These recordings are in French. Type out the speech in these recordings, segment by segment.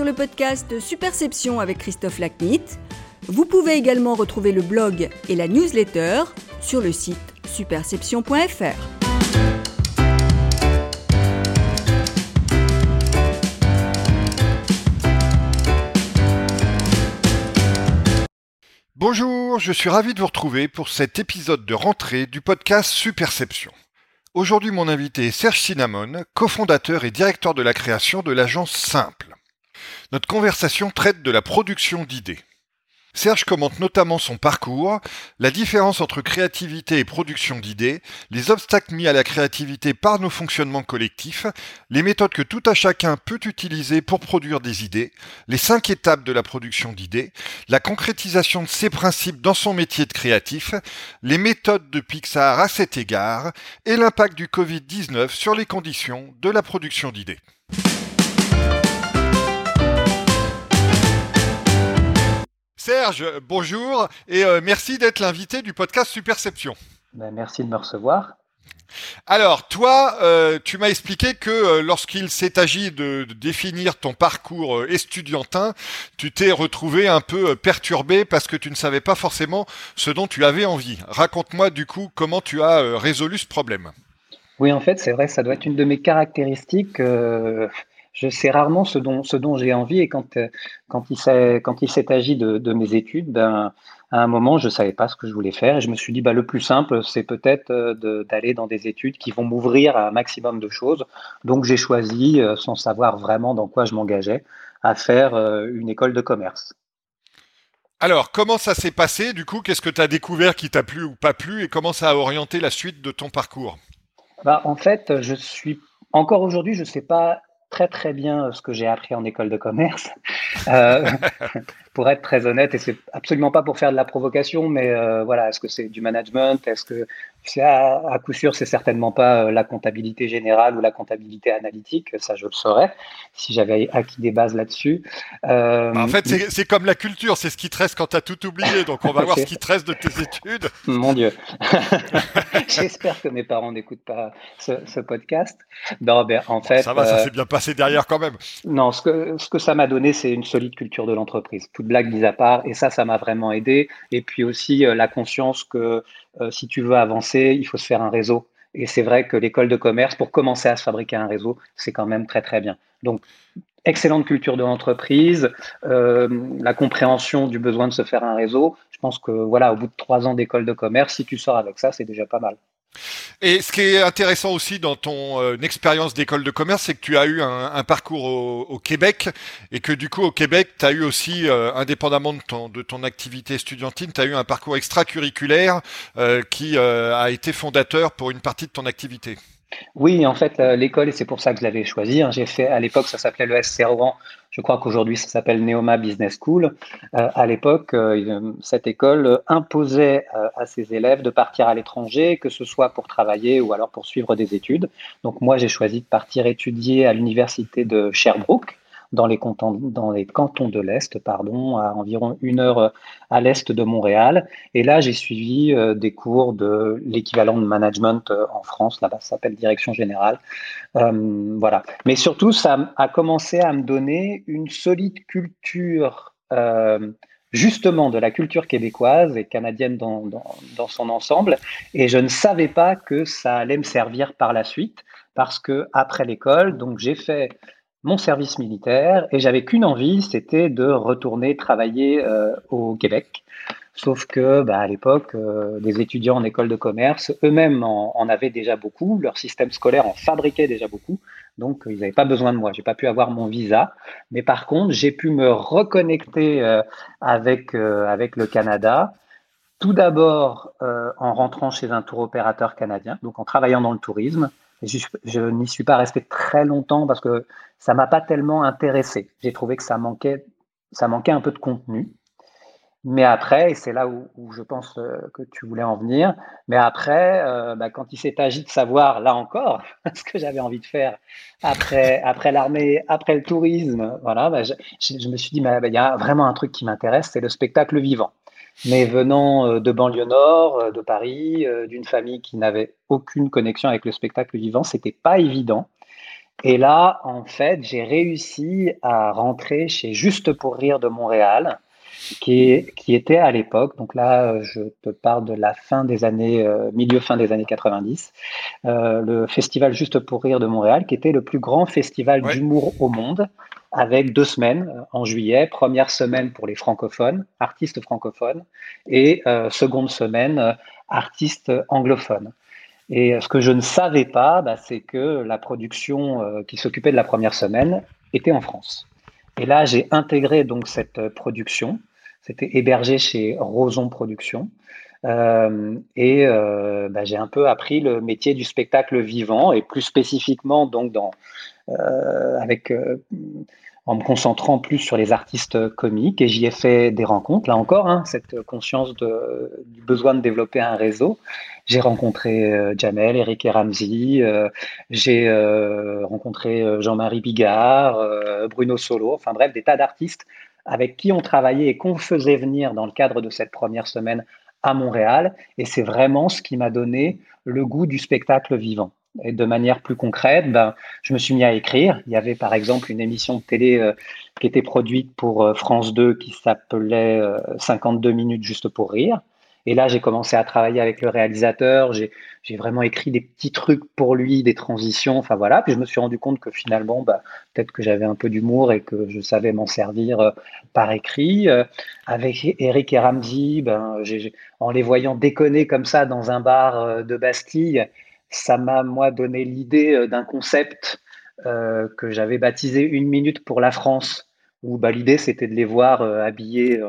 sur le podcast Superception avec Christophe Lacnit. Vous pouvez également retrouver le blog et la newsletter sur le site superception.fr. Bonjour, je suis ravi de vous retrouver pour cet épisode de rentrée du podcast Superception. Aujourd'hui, mon invité est Serge Cinnamon, cofondateur et directeur de la création de l'agence Simple. Notre conversation traite de la production d'idées. Serge commente notamment son parcours, la différence entre créativité et production d'idées, les obstacles mis à la créativité par nos fonctionnements collectifs, les méthodes que tout à chacun peut utiliser pour produire des idées, les cinq étapes de la production d'idées, la concrétisation de ces principes dans son métier de créatif, les méthodes de Pixar à cet égard et l'impact du Covid-19 sur les conditions de la production d'idées. Serge, bonjour et euh, merci d'être l'invité du podcast Superception. Ben, merci de me recevoir. Alors, toi, euh, tu m'as expliqué que euh, lorsqu'il s'est agi de, définir ton parcours estudiantin, tu t'es retrouvé un peu perturbé parce que tu ne savais pas forcément ce dont tu avais envie. Raconte-moi du coup comment tu as résolu ce problème. Oui, en fait, c'est vrai, ça doit être une de mes caractéristiques je sais rarement ce dont, ce dont j'ai envie et quand, euh, quand il s'est, agi de, de, mes études, ben, à un moment, je ne savais pas ce que je voulais faire et je me suis dit, bah, le plus simple, c'est peut-être euh, d'aller dans des études qui vont m'ouvrir à un maximum de choses. Donc, j'ai choisi, euh, sans savoir vraiment dans quoi je m'engageais, à faire une école de commerce. Alors, comment ça s'est passé Du coup, qu'est-ce que tu as découvert qui t'a plu ou pas plu et comment ça a orienté la suite de ton parcours? Bah, En fait, je suis encore aujourd'hui, je ne sais pas très très bien euh, ce que j'ai appris en école de commerce. Euh, pour être très honnête, et c'est absolument pas pour faire de la provocation, mais euh, voilà, est-ce que c'est du management? Est-ce que à, à, coup sûr, c'est certainement pas euh, la comptabilité générale ou la comptabilité analytique, ça je le saurais si j'avais acquis des bases là-dessus. Euh... En fait, c'est comme la culture, c'est ce qui te reste quand tu as tout oublié, donc on va voir ce qui te reste de tes études. Mon Dieu. J'espère que mes parents n'écoutent pas ce, ce, podcast. Non, ben, en fait, ça va, ça s'est bien passé derrière quand même. Non, ce que, ce que ça m'a donné, c'est une solide culture de l'entreprise de blague mise à part. Et ça, ça m'a vraiment aidé. Et puis aussi euh, la conscience que euh, si tu veux avancer, il faut se faire un réseau. Et c'est vrai que l'école de commerce, pour commencer à se fabriquer un réseau, c'est quand même très très bien. Donc, excellente culture de l'entreprise, euh, la compréhension du besoin de se faire un réseau. Je pense que voilà, au bout de trois ans d'école de commerce, si tu sors avec ça, c'est déjà pas mal. Et ce qui est intéressant aussi dans ton euh, expérience d'école de commerce, c'est que tu as eu un, parcours au, Québec et que du coup au Québec, tu as eu aussi, euh, indépendamment de ton, de ton activité estudiantine, tu as eu un parcours extracurriculaire euh, qui a été fondateur pour une partie de ton activité. Oui, en fait, l'école, et c'est pour ça que je l'avais choisi, hein, j'ai fait, à l'époque, ça s'appelait le SC Rouen, je crois qu'aujourd'hui, ça s'appelle Neoma Business School. Euh, à l'époque, euh, cette école imposait euh, à ses élèves de partir à l'étranger, que ce soit pour travailler ou alors pour suivre des études. Donc moi, j'ai choisi de partir étudier à l'université de Sherbrooke, dans les, cantons, de l'Est, pardon, à environ une heure euh, à l'Est de Montréal. Et là, j'ai suivi euh, des cours de l'équivalent de management euh, en France, là-bas, ça s'appelle direction générale. voilà. Mais surtout, ça a commencé à me donner une solide culture justement de la culture québécoise et canadienne dans, dans, dans, son ensemble. Et je ne savais pas que ça allait me servir par la suite parce que après l'école, donc j'ai fait mon service militaire et j'avais qu'une envie, c'était de retourner travailler euh, au Québec. Sauf que, bah, à l'époque, euh, des étudiants en école de commerce, eux-mêmes en, en, avaient déjà beaucoup, leur système scolaire en fabriquait déjà beaucoup, donc ils n'avaient pas besoin de moi. J'ai pas pu avoir mon visa, mais par contre, j'ai pu me reconnecter euh, avec avec le Canada. Tout d'abord en rentrant chez un tour opérateur canadien, donc en travaillant dans le tourisme, je, n'y suis pas resté très longtemps parce que ça m'a pas tellement intéressé. J'ai trouvé que ça manquait, un peu de contenu. Mais après, et c'est là où, je pense euh, que tu voulais en venir, mais après, euh, bah, quand il s'est agi de savoir, là encore, ce que j'avais envie de faire après, après l'armée, après le tourisme, voilà, bah, je, me suis dit, bah, il y a vraiment un truc qui m'intéresse, c'est le spectacle vivant mais venant euh, de banlieue nord, euh, de Paris, euh, d'une famille qui n'avait aucune connexion avec le spectacle vivant, c'était pas évident. Et là, en fait, j'ai réussi à rentrer chez Juste pour rire de Montréal, qui, qui était à l'époque, donc là, je te parle de la fin des années, euh, milieu fin des années 90, euh, le festival Juste pour rire de Montréal, qui était le plus grand festival d'humour au monde, avec deux semaines euh, en juillet, première semaine pour les francophones, artistes francophones, et seconde semaine, artistes anglophones. Et ce que je ne savais pas, bah, c'est que la production qui s'occupait de la première semaine était en France. Et là, j'ai intégré donc cette production c'était hébergé chez Roson Productions. Euh, et euh, bah, j'ai un peu appris le métier du spectacle vivant et plus spécifiquement donc dans, euh, avec, en me concentrant plus sur les artistes comiques et j'y ai fait des rencontres là encore hein, cette conscience du besoin de développer un réseau j'ai rencontré Jamel, Eric et Ramsey, j'ai rencontré Jean-Marie Bigard, Bruno Solo, enfin bref, des tas d'artistes avec qui on travaillait et qu'on faisait venir dans le cadre de cette première semaine à Montréal. Et c'est vraiment ce qui m'a donné le goût du spectacle vivant. Et de manière plus concrète, ben, je me suis mis à écrire. Il y avait par exemple une émission de télé euh, qui était produite pour euh, France 2 qui s'appelait 52 euh, minutes juste pour rire. Et là, j'ai commencé à travailler avec le réalisateur. J'ai vraiment écrit des petits trucs pour lui, des transitions. Enfin voilà. Puis je me suis rendu compte que finalement, bah, peut-être que j'avais un peu d'humour et que je savais m'en servir par écrit. Avec Eric et Ramsey, ben, en les voyant déconner comme ça dans un bar de Bastille, ça m'a moi donné l'idée d'un concept que j'avais baptisé Une minute pour la France. Où bah, l'idée c'était de les voir habillés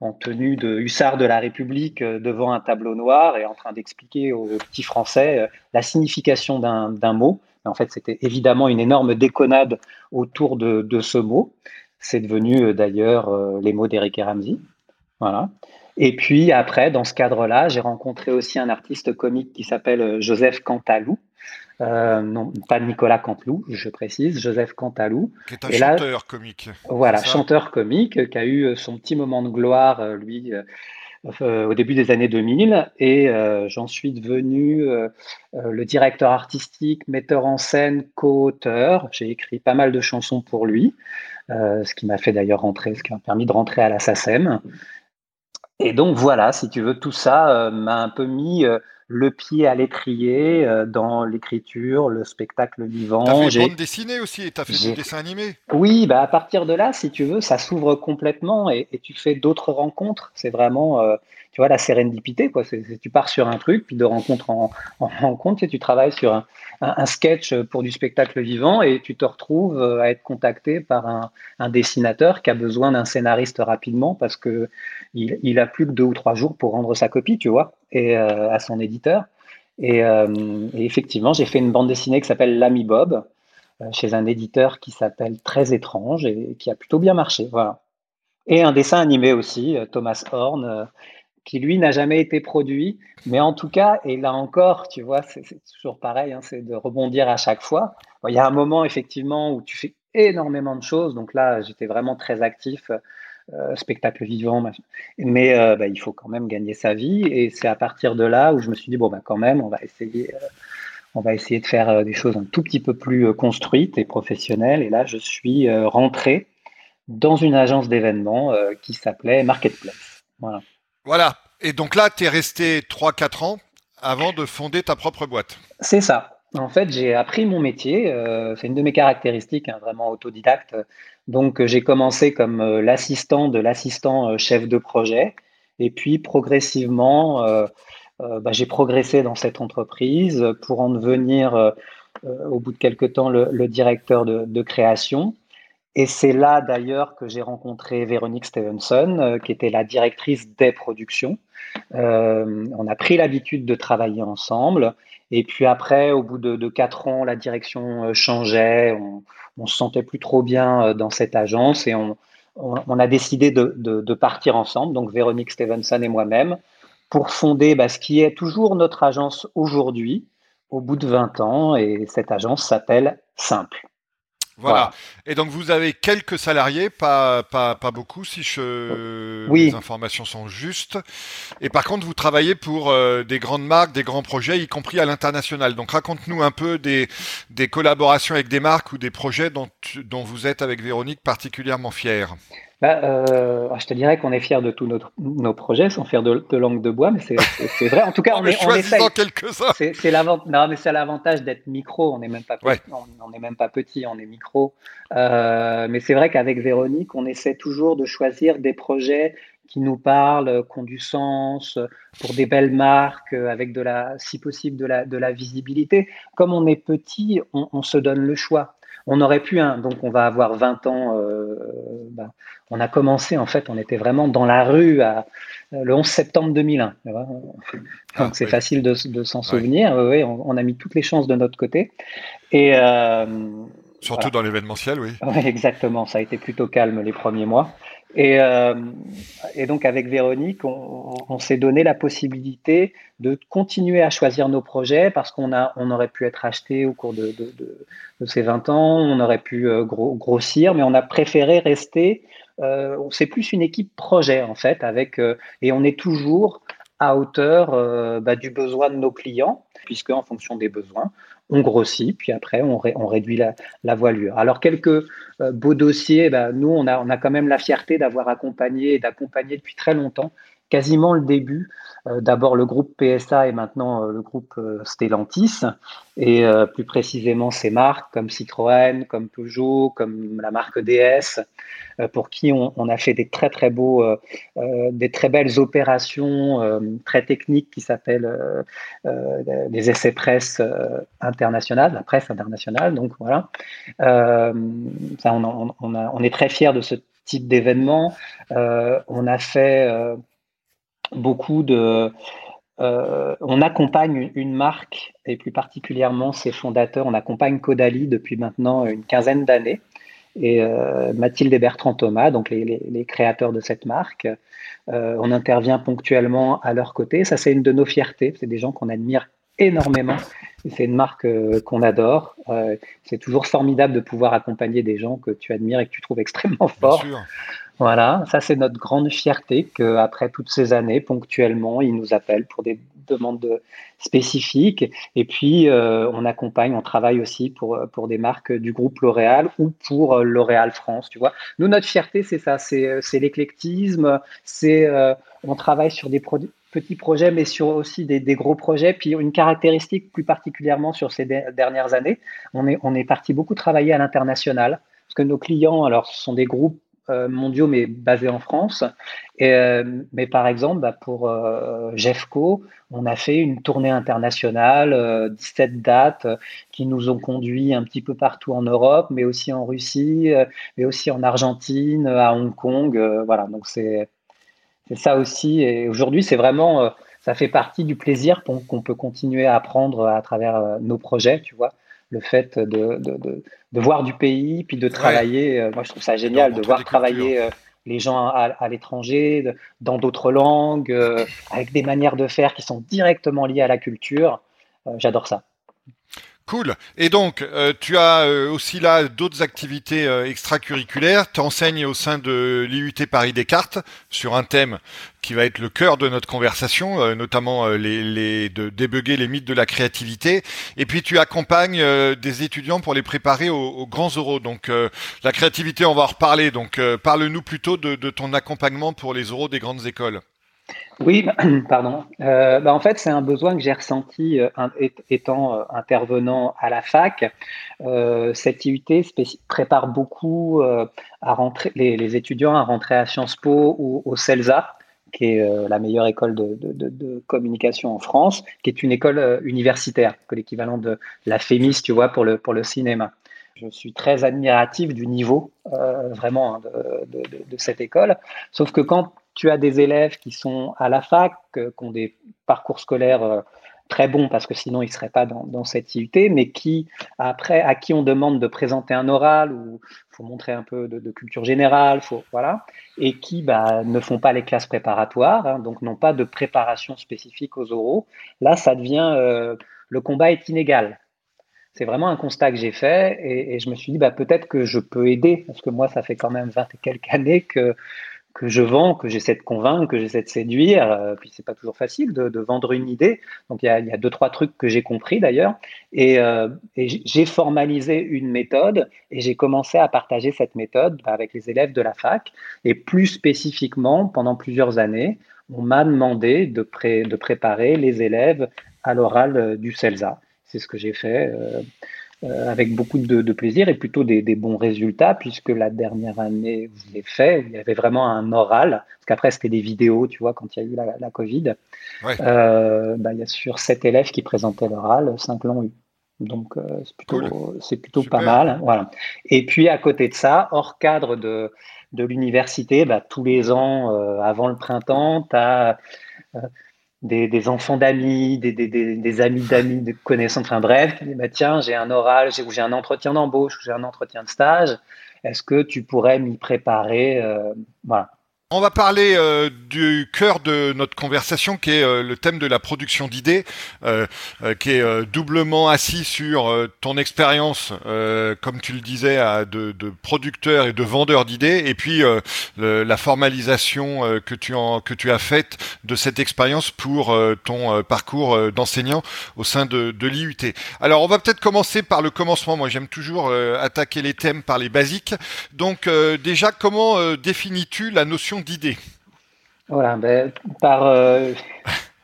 en tenue de hussard de la République euh, devant un tableau noir et en train d'expliquer aux petits Français euh, la signification d'un mot. en fait, c'était évidemment une énorme déconnade autour de, ce mot. C'est devenu euh, d'ailleurs les mots d'Eric et Ramsey. Voilà. Et puis après, dans ce cadre-là, j'ai rencontré aussi un artiste comique qui s'appelle Joseph Cantalou, euh, non, pas Nicolas Canteloup, je précise, Joseph Cantalou. Qui est un chanteur comique. Voilà, chanteur comique, qui a eu son petit moment de gloire, euh, lui, euh, au début des années 2000. Et j'en suis devenu le directeur artistique, metteur en scène, co-auteur. J'ai écrit pas mal de chansons pour lui, ce qui m'a fait d'ailleurs rentrer, ce qui m'a permis de rentrer à la SACEM. Et donc voilà, si tu veux, tout ça m'a un peu mis le pied à l'étrier euh, dans l'écriture, le spectacle vivant. T'as fait bande dessinée aussi, t'as fait des dessins animés. Oui, bah à partir de là, si tu veux, ça s'ouvre complètement et, tu fais d'autres rencontres. C'est vraiment, euh, tu vois, la sérendipité, quoi. tu pars sur un truc, puis de rencontre en, rencontre, et tu travailles sur un, sketch pour du spectacle vivant et tu te retrouves euh, à être contacté par un, dessinateur qui a besoin d'un scénariste rapidement parce que il, a plus que deux ou trois jours pour rendre sa copie, tu vois, et euh, à son éditeur. Et, euh, et effectivement, j'ai fait une bande dessinée qui s'appelle L'ami Bob chez un éditeur qui s'appelle Très étrange et qui a plutôt bien marché, voilà. Et un dessin animé aussi, Thomas Horn, qui lui n'a jamais été produit. Mais en tout cas, et là encore, tu vois, c'est toujours pareil, hein, c'est de rebondir à chaque fois. il y a un moment effectivement où tu fais énormément de choses. Donc là, j'étais vraiment très actif, euh, spectacle vivant. Mais euh, bah, il faut quand même gagner sa vie. Et c'est à partir de là où je me suis dit, bon, bah, quand même, on va essayer. Euh, on va essayer de faire des choses un tout petit peu plus construites et professionnelles. Et là, je suis rentré dans une agence d'événements qui s'appelait Marketplace. Voilà. Voilà. Et donc là, tu es resté 3-4 ans avant de fonder ta propre boîte. C'est ça. En fait, j'ai appris mon métier. Euh, c'est une de mes caractéristiques, hein, vraiment autodidacte. Donc, j'ai commencé comme euh, l'assistant de l'assistant euh, chef de projet. Et puis, progressivement, bah, j'ai progressé dans cette entreprise pour en devenir, au bout de quelques temps, le, directeur de création. Et c'est là d'ailleurs que j'ai rencontré Véronique Stevenson, euh, qui était la directrice des productions. Euh, on a pris l'habitude de travailler ensemble. Et puis après, au bout de, quatre ans, la direction euh, changeait. On, se sentait plus trop bien dans cette agence et on, a décidé de, partir ensemble, donc Véronique Stevenson et moi-même, pour fonder bah, ce qui est toujours notre agence aujourd'hui, au bout de 20 ans. Et cette agence s'appelle Simple. Voilà. Et donc vous avez quelques salariés, pas, pas, pas beaucoup si je... les informations sont justes. Et par contre, vous travaillez pour euh, des grandes marques, des grands projets, y compris à l'international. Donc raconte-nous un peu des, des collaborations avec des marques ou des projets dont, dont vous êtes avec Véronique particulièrement fiers. Bah, euh, je te dirais qu'on est fiers de tous nos, projets, sans faire de, langue de bois, mais c'est vrai. En tout cas, on, est, on essaye. quelques-uns. C'est l'avantage d'être micro. On n'est même pas petit, on n'est même pas petit, on est micro. Euh, mais c'est vrai qu'avec Véronique, on essaie toujours de choisir des projets qui nous parlent, qui ont du sens, pour des belles marques, avec de la, si possible, de la, de la visibilité. Comme on est petit, on, on se donne le choix. On aurait pu, hein, donc on va avoir 20 ans. Euh, bah, on a commencé, en fait, on était vraiment dans la rue à, le 11 septembre 2001. Ah, donc c'est facile de, s'en souvenir. Oui, on, a mis toutes les chances de notre côté. Et, euh, Surtout dans l'événementiel, oui. Oui, exactement. Ça a été plutôt calme les premiers mois. Et, euh, et, donc avec Véronique, on, s'est donné la possibilité de continuer à choisir nos projets parce qu'on a, on aurait pu être acheté au cours de, ces 20 ans, on aurait pu euh, grossir, mais on a préféré rester. Euh, c'est plus une équipe projet en fait, avec euh, et on est toujours à hauteur bah, du besoin de nos clients, puisque en fonction des besoins, on grossit, puis après on, réduit la, la, voilure. Alors quelques euh, beaux dossiers, bah, nous on a, on a quand même la fierté d'avoir accompagné et d'accompagner depuis très longtemps quasiment le début. Euh, d'abord le groupe PSA et maintenant euh, le groupe euh, Stellantis, et plus précisément ces marques comme Citroën, comme Peugeot, comme la marque DS, pour qui on, a fait des très très beaux, des très belles opérations très techniques qui s'appellent les essais presse internationales, la presse internationale. Donc voilà, on, on, est très fiers de ce type d'événement. on a fait beaucoup de... Euh, on accompagne une marque, et plus particulièrement ses fondateurs, on accompagne Caudalie depuis maintenant une quinzaine d'années. Et euh, Mathilde et Bertrand Thomas, donc les, créateurs de cette marque, euh, on intervient ponctuellement à leur côté. Ça, c'est une de nos fiertés. C'est des gens qu'on admire énormément. C'est une marque qu'on adore. c'est toujours formidable de pouvoir accompagner des gens que tu admires et que tu trouves extrêmement forts. Voilà, ça c'est notre grande fierté qu'après toutes ces années, ponctuellement, ils nous appellent pour des demandes spécifiques. Et puis, euh, on accompagne, on travaille aussi pour, pour des marques du groupe L'Oréal ou pour euh, L'Oréal France, tu vois. Nous, notre fierté, c'est ça, c'est l'éclectisme, c'est euh, on travaille sur des petits projets, mais sur aussi des, gros projets. Puis une caractéristique plus particulièrement sur ces dernières années, on est, parti beaucoup travailler à l'international. Parce que nos clients, alors, ce sont des groupes euh, mondiaux, mais basés en France. Et, euh, mais par exemple, bah, pour euh, Jeffco, on a fait une tournée internationale, 17 dates qui nous ont conduits un petit peu partout en Europe, mais aussi en Russie, mais aussi en Argentine, à Hong Kong. voilà, donc c'est ça aussi. Et aujourd'hui, c'est vraiment, ça fait partie du plaisir qu'on peut continuer à apprendre à travers nos projets, tu vois le fait de, de, de, voir du pays, puis de travailler. Euh, moi, je trouve ça génial de voir travailler euh, les gens à, l'étranger, dans d'autres langues, euh, avec des manières de faire qui sont directement liées à la culture. J'adore ça. Cool. Et donc, euh, tu as euh, aussi là d'autres activités euh, extracurriculaires. Tu enseignes au sein de l'IUT Paris Descartes sur un thème qui va être le cœur de notre conversation, notamment les, de débugger les mythes de la créativité. Et puis tu accompagnes des étudiants pour les préparer aux, grands oraux. Donc la créativité, on va en reparler. Donc parle-nous plutôt de, de ton accompagnement pour les oraux des grandes écoles. Oui, pardon. Euh, bah, en fait, c'est un besoin que j'ai ressenti euh, étant euh, intervenant à la fac. cette IUT prépare beaucoup à rentrer, les, étudiants à rentrer à Sciences Po ou au CELSA, qui est la meilleure école de, communication en France, qui est une école universitaire, l'équivalent de la FEMIS, tu vois, pour le, pour le cinéma. Je suis très admiratif du niveau vraiment hein, de, cette école. Sauf que quand tu as des élèves qui sont à la fac, qui ont des parcours scolaires euh, très bons parce que sinon ils ne seraient pas dans, cette IUT, mais qui, après, à qui on demande de présenter un oral ou faut montrer un peu de, culture générale, faut, voilà, et qui bah, ne font pas les classes préparatoires, hein, donc n'ont pas de préparation spécifique aux oraux. Là, ça devient, euh, le combat est inégal. C'est vraiment un constat que j'ai fait et, je me suis dit bah, peut-être que je peux aider parce que moi ça fait quand même 20 et quelques années que que je vends, que j'essaie de convaincre, que j'essaie de séduire. Euh, puis c'est pas toujours facile de, vendre une idée. Donc il y, a, deux trois trucs que j'ai compris d'ailleurs. Et, euh, j'ai formalisé une méthode et j'ai commencé à partager cette méthode avec les élèves de la fac. Et plus spécifiquement, pendant plusieurs années, on m'a demandé de, de préparer les élèves à l'oral euh, du CELSA. C'est ce que j'ai fait. Euh, avec beaucoup de, plaisir et plutôt des, bons résultats, puisque la dernière année où je l'ai fait, il y avait vraiment un oral, parce qu'après c'était des vidéos, tu vois, quand il y a eu la, Covid, euh, bah, il y a sur sept élèves qui présentaient l'oral, cinq l'ont eu. Donc euh, c'est plutôt, c'est plutôt pas mal. Voilà. Et puis à côté de ça, hors cadre de, de l'université, bah, tous les ans, avant le printemps, tu as des, enfants d'amis, des, amis d'amis, de connaissances, enfin bref, bah, tiens, j'ai un oral, j'ai, j'ai un entretien d'embauche, j'ai un entretien de stage, est-ce que tu pourrais m'y préparer euh, Voilà. On va parler euh, du cœur de notre conversation, qui est euh, le thème de la production d'idées, euh, qui est doublement assis sur ton expérience, comme tu le disais, à de, producteur et de vendeur d'idées, et puis la formalisation que tu que tu as faite de cette expérience pour ton parcours d'enseignant au sein de, de l'IUT. Alors, on va peut-être commencer par le commencement. Moi, j'aime toujours attaquer les thèmes par les basiques. Donc, déjà, comment définis-tu la notion d'idées Voilà, ben, par euh,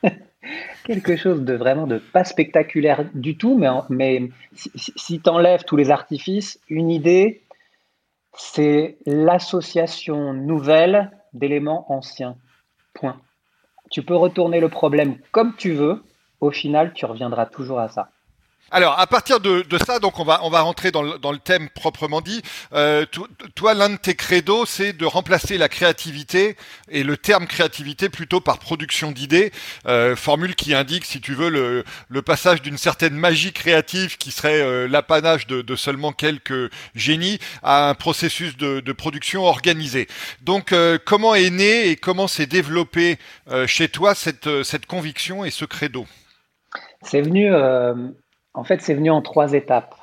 quelque chose de vraiment de pas spectaculaire du tout, mais, mais si, tu enlèves tous les artifices, une idée, c'est l'association nouvelle d'éléments anciens. Point. Tu peux retourner le problème comme tu veux, au final, tu reviendras toujours à ça. Alors, à partir de, ça, donc on va on va rentrer dans le, dans le thème proprement dit. Euh, toi, l'un de tes credos, c'est de remplacer la créativité et le terme créativité plutôt par production d'idées, euh, formule qui indique, si tu veux, le, passage d'une certaine magie créative qui serait euh, l'apanage de, seulement quelques génies à un processus de, de production organisé. Donc, comment est né et comment s'est développé chez toi cette cette conviction et ce credo? C'est venu en fait, c'est venu en trois étapes.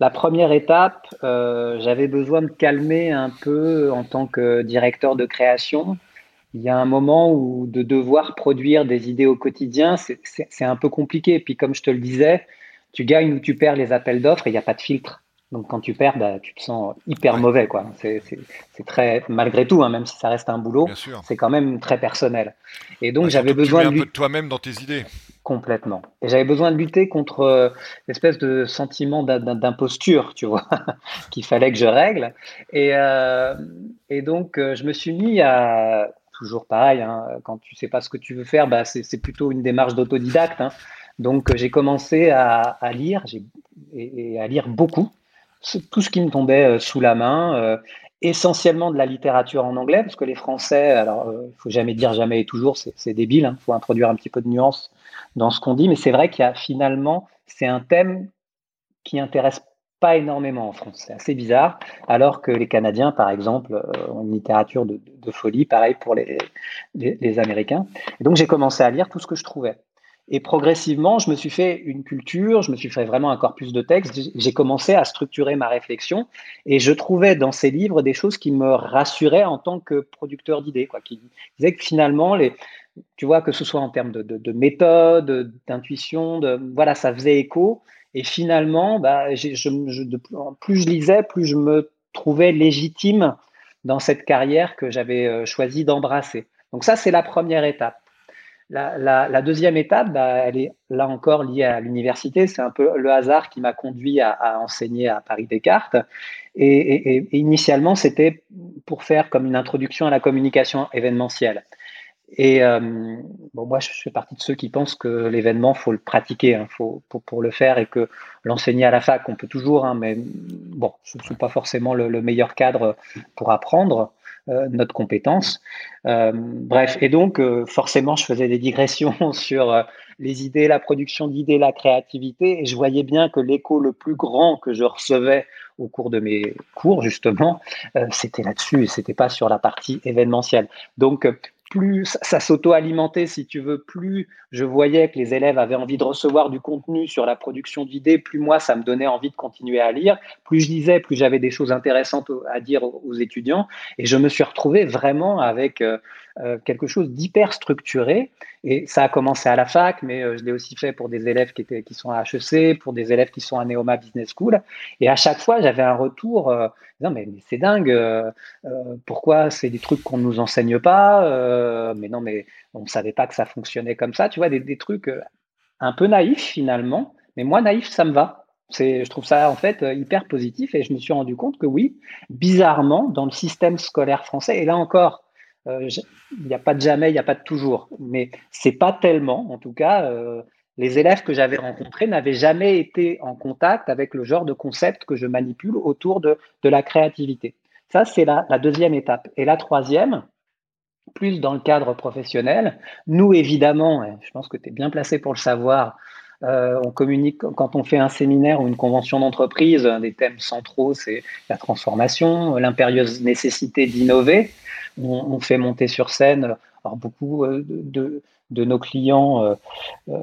La première étape, euh, j'avais besoin de calmer un peu en tant que directeur de création. Il y a un moment où de devoir produire des idées au quotidien, c'est un peu compliqué. Puis comme je te le disais, tu gagnes ou tu perds les appels d'offres et il n'y a pas de filtre. Donc quand tu perds, bah, tu te sens hyper mauvais. quoi. C'est très, malgré tout, hein, même si ça reste un boulot, c'est quand même très personnel. Et donc j'avais besoin de un peu de toi-même dans tes idées. Complètement. Et j'avais besoin de lutter contre euh, l'espèce de sentiment d'imposture, tu vois, qu'il fallait que je règle. Et, euh, donc, euh, je me suis mis à, toujours pareil, hein, quand tu sais pas ce que tu veux faire, bah, c'est plutôt une démarche d'autodidacte. Hein. Donc, j'ai commencé à, lire, et, à lire beaucoup, tout ce qui me tombait sous la main essentiellement de la littérature en anglais, parce que les Français, alors il faut jamais dire jamais et toujours, c'est débile, il hein, faut introduire un petit peu de nuance dans ce qu'on dit, mais c'est vrai qu'il y a finalement, c'est un thème qui intéresse pas énormément en France. C'est assez bizarre, alors que les Canadiens, par exemple, euh, ont une littérature de, folie, pareil pour les, Américains. Et donc j'ai commencé à lire tout ce que je trouvais. Et progressivement, je me suis fait une culture, je me suis fait vraiment un corpus de textes, j'ai commencé à structurer ma réflexion et je trouvais dans ces livres des choses qui me rassuraient en tant que producteur d'idées, qui disaient que finalement, les, tu vois, que ce soit en termes de, méthode, d'intuition, de, voilà, ça faisait écho. Et finalement, bah, je, plus je lisais, plus je me trouvais légitime dans cette carrière que j'avais euh, choisi d'embrasser. Donc ça, c'est la première étape. La, deuxième étape, bah, elle est là encore liée à l'université. C'est un peu le hasard qui m'a conduit à, enseigner à Paris Descartes. et initialement, c'était pour faire comme une introduction à la communication événementielle. Et euh, bon, moi, je fais partie de ceux qui pensent que l'événement, faut le pratiquer, hein, faut, pour, le faire, et que l'enseigner à la fac, on peut toujours, hein, mais bon, ce ne sont pas forcément le, meilleur cadre pour apprendre euh, notre compétence. Euh, bref, et donc, forcément, je faisais des digressions sur les idées, la production d'idées, la créativité, et je voyais bien que l'écho le plus grand que je recevais au cours de mes cours, justement, c'était là-dessus, et c'était pas sur la partie événementielle. Donc, plus ça s'auto-alimentait, si tu veux, plus je voyais que les élèves avaient envie de recevoir du contenu sur la production d'idées, plus moi, ça me donnait envie de continuer à lire. Plus je lisais, plus j'avais des choses intéressantes à dire aux, étudiants. Et je me suis retrouvé vraiment avec euh, euh, quelque chose d'hyper structuré. Et ça a commencé à la fac, mais euh, je l'ai aussi fait pour des élèves qui, sont à HEC, pour des élèves qui sont à Neoma Business School. Et à chaque fois, j'avais un retour, non mais, c'est dingue, pourquoi c'est des trucs qu'on ne nous enseigne pas euh, mais non, mais on ne savait pas que ça fonctionnait comme ça. Tu vois, des, trucs euh, un peu naïfs finalement. Mais moi, naïf, ça me va. Je trouve ça en fait euh, hyper positif et je me suis rendu compte que oui, bizarrement, dans le système scolaire français, et là encore, il n'y a pas de jamais, il n'y a pas de toujours, mais c'est pas tellement, en tout cas, les élèves que j'avais rencontrés n'avaient jamais été en contact avec le genre de concept que je manipule autour de, la créativité. Ça, c'est la, deuxième étape. Et la troisième, plus dans le cadre professionnel. Nous, évidemment, je pense que tu es bien placé pour le savoir, euh, on communique quand on fait un séminaire ou une convention d'entreprise. Un des thèmes centraux, c'est la transformation, l'impérieuse nécessité d'innover. On, fait monter sur scène alors beaucoup euh, de, nos clients euh,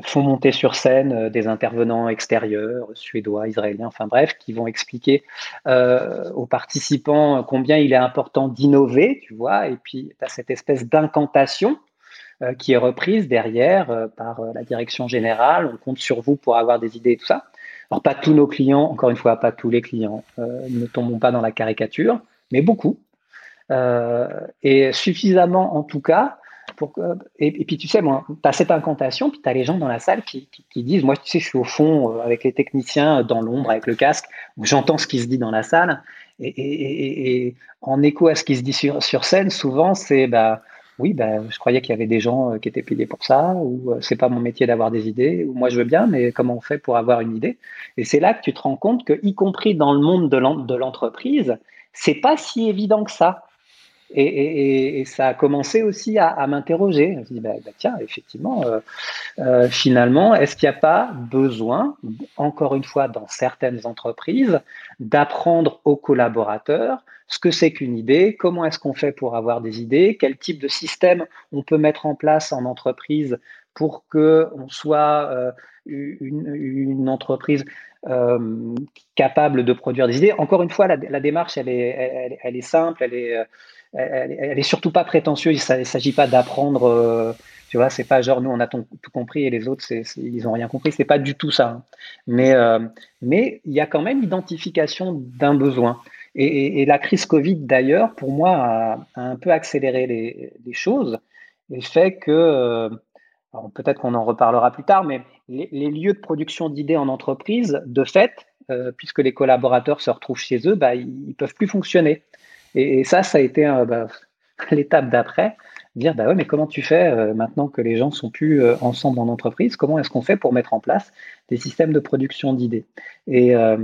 font monter sur scène des intervenants extérieurs, suédois, israéliens, enfin bref, qui vont expliquer aux participants combien il est important d'innover, tu vois, et puis tu as cette espèce d'incantation qui est reprise derrière par la direction générale, on compte sur vous pour avoir des idées et tout ça. Alors pas tous nos clients, encore une fois, pas tous les clients, ne tombons pas dans la caricature, mais beaucoup. et suffisamment en tout cas et, puis tu sais, moi, tu as cette incantation, puis tu as les gens dans la salle qui, disent, moi tu sais, je suis au fond euh, avec les techniciens dans l'ombre, avec le casque, j'entends ce qui se dit dans la salle, et, en écho à ce qui se dit sur, sur scène, souvent c'est, bah, oui, bah, je croyais qu'il y avait des gens euh, qui étaient payés pour ça, ou euh, c'est pas mon métier d'avoir des idées, ou moi je veux bien, mais comment on fait pour avoir une idée? Et c'est là que tu te rends compte que, y compris dans le monde de l'entreprise, c'est pas si évident que ça. Et, ça a commencé aussi à, m'interroger. Je me suis dit, bah, bah, tiens, effectivement, euh, euh, finalement, est-ce qu'il n'y a pas besoin, encore une fois, dans certaines entreprises, d'apprendre aux collaborateurs ce que c'est qu'une idée, comment est-ce qu'on fait pour avoir des idées, quel type de système on peut mettre en place en entreprise pour qu'on soit euh, une, entreprise capable de produire des idées. Encore une fois, la, démarche, elle est, elle est simple, elle est elle, est surtout pas prétentieuse. Il s'agit pas d'apprendre. Euh, tu vois, c'est pas genre nous on a tout, compris et les autres ils ont rien compris. C'est pas du tout ça. Hein. Mais euh, mais il y a quand même identification d'un besoin. Et, la crise Covid d'ailleurs, pour moi, a, un peu accéléré les, choses et fait que euh, peut-être qu'on en reparlera plus tard, mais les, lieux de production d'idées en entreprise, de fait, puisque les collaborateurs se retrouvent chez eux, bah, ils, ne peuvent plus fonctionner. Et, ça, ça a été bah, l'étape d'après, dire bah ouais, mais comment tu fais euh, maintenant que les gens sont plus euh, ensemble en entreprise Comment est-ce qu'on fait pour mettre en place des systèmes de production d'idées? Et, euh,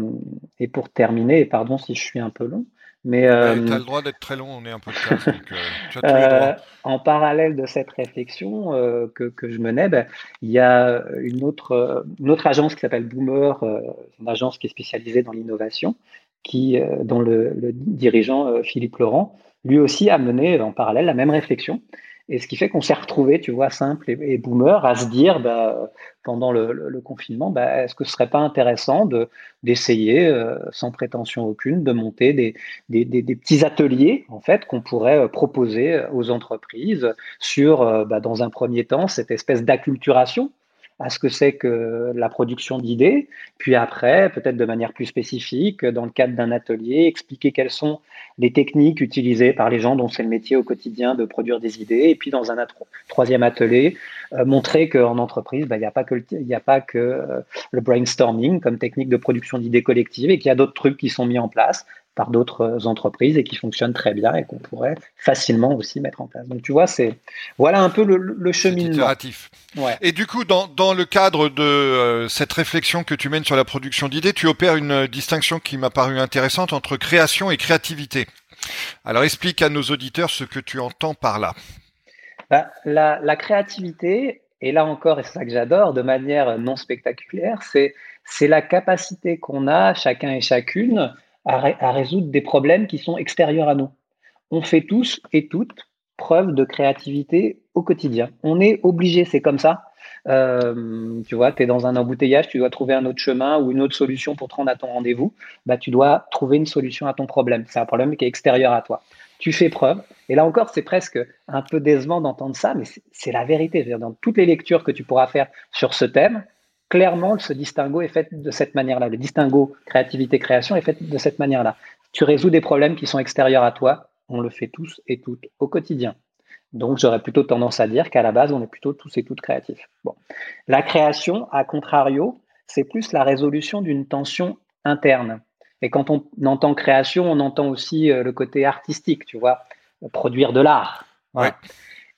et, pour terminer, et pardon si je suis un peu long, mais tu as le droit d'être très long, on est un peu de En parallèle de cette réflexion que, que, je menais, ben, il y a une autre, une autre agence qui s'appelle Boomer, une agence qui est spécialisée dans l'innovation, qui, euh, dont le, dirigeant euh, Philippe Laurent, lui aussi a mené en parallèle la même réflexion. Et ce qui fait qu'on s'est retrouvé, tu vois, simple et, boomer, à se dire, bah, pendant le, confinement, bah, est-ce que ce serait pas intéressant de, d'essayer, euh, sans prétention aucune, de monter des, des, petits ateliers, en fait, qu'on pourrait proposer aux entreprises sur, bah, dans un premier temps, cette espèce d'acculturation à ce que c'est que la production d'idées, puis après, peut-être de manière plus spécifique, dans le cadre d'un atelier, expliquer quelles sont les techniques utilisées par les gens dont c'est le métier au quotidien de produire des idées, et puis dans un troisième atelier, euh, montrer qu'en entreprise, bah, il n'y a pas que, euh, le brainstorming comme technique de production d'idées collectives, et qu'il y a d'autres trucs qui sont mis en place, par d'autres euh, entreprises et qui fonctionnent très bien et qu'on pourrait facilement aussi mettre en place. Donc tu vois, c'est voilà un peu le, le cheminement. Ouais. Et du coup, dans, dans le cadre de euh, cette réflexion que tu mènes sur la production d'idées, tu opères une distinction qui m'a paru intéressante entre création et créativité. Alors explique à nos auditeurs ce que tu entends par là. Bah, la, la créativité, et là encore, et c'est ça que j'adore, de manière non spectaculaire, c'est c'est la capacité qu'on a, chacun et chacune, à, résoudre des problèmes qui sont extérieurs à nous. On fait tous et toutes preuve de créativité au quotidien. On est obligé, c'est comme ça. Euh, tu vois, tu es dans un embouteillage, tu dois trouver un autre chemin ou une autre solution pour te rendre à ton rendez-vous. Bah, tu dois trouver une solution à ton problème. C'est un problème qui est extérieur à toi. Tu fais preuve. Et là encore, c'est presque un peu décevant d'entendre ça, mais c'est la vérité. Dans toutes les lectures que tu pourras faire sur ce thème, clairement, ce distinguo est fait de cette manière-là. Le distinguo créativité-création est fait de cette manière-là. Tu résous des problèmes qui sont extérieurs à toi. On le fait tous et toutes au quotidien. Donc, j'aurais plutôt tendance à dire qu'à la base, on est plutôt tous et toutes créatifs. Bon. La création, à contrario, c'est plus la résolution d'une tension interne. Et quand on entend création, on entend aussi euh, le côté artistique, tu vois, produire de l'art.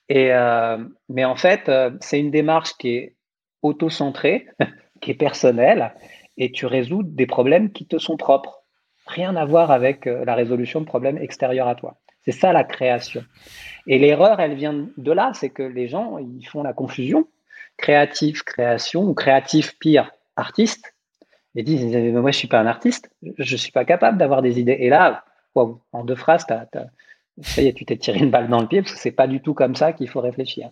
Et, euh, mais en fait, euh, c'est une démarche qui est auto-centrée, qui est personnelle, et tu résous des problèmes qui te sont propres. Rien à voir avec la résolution de problèmes extérieurs à toi. C'est ça la création. Et l'erreur, elle vient de là, c'est que les gens, ils font la confusion. Créatif, création, ou créatif, pire, artiste. Et disent, moi, je suis pas un artiste, je suis pas capable d'avoir des idées. Et là, en deux phrases, ça tu t'es tiré une balle dans le pied, parce que c'est pas du tout comme ça qu'il faut réfléchir.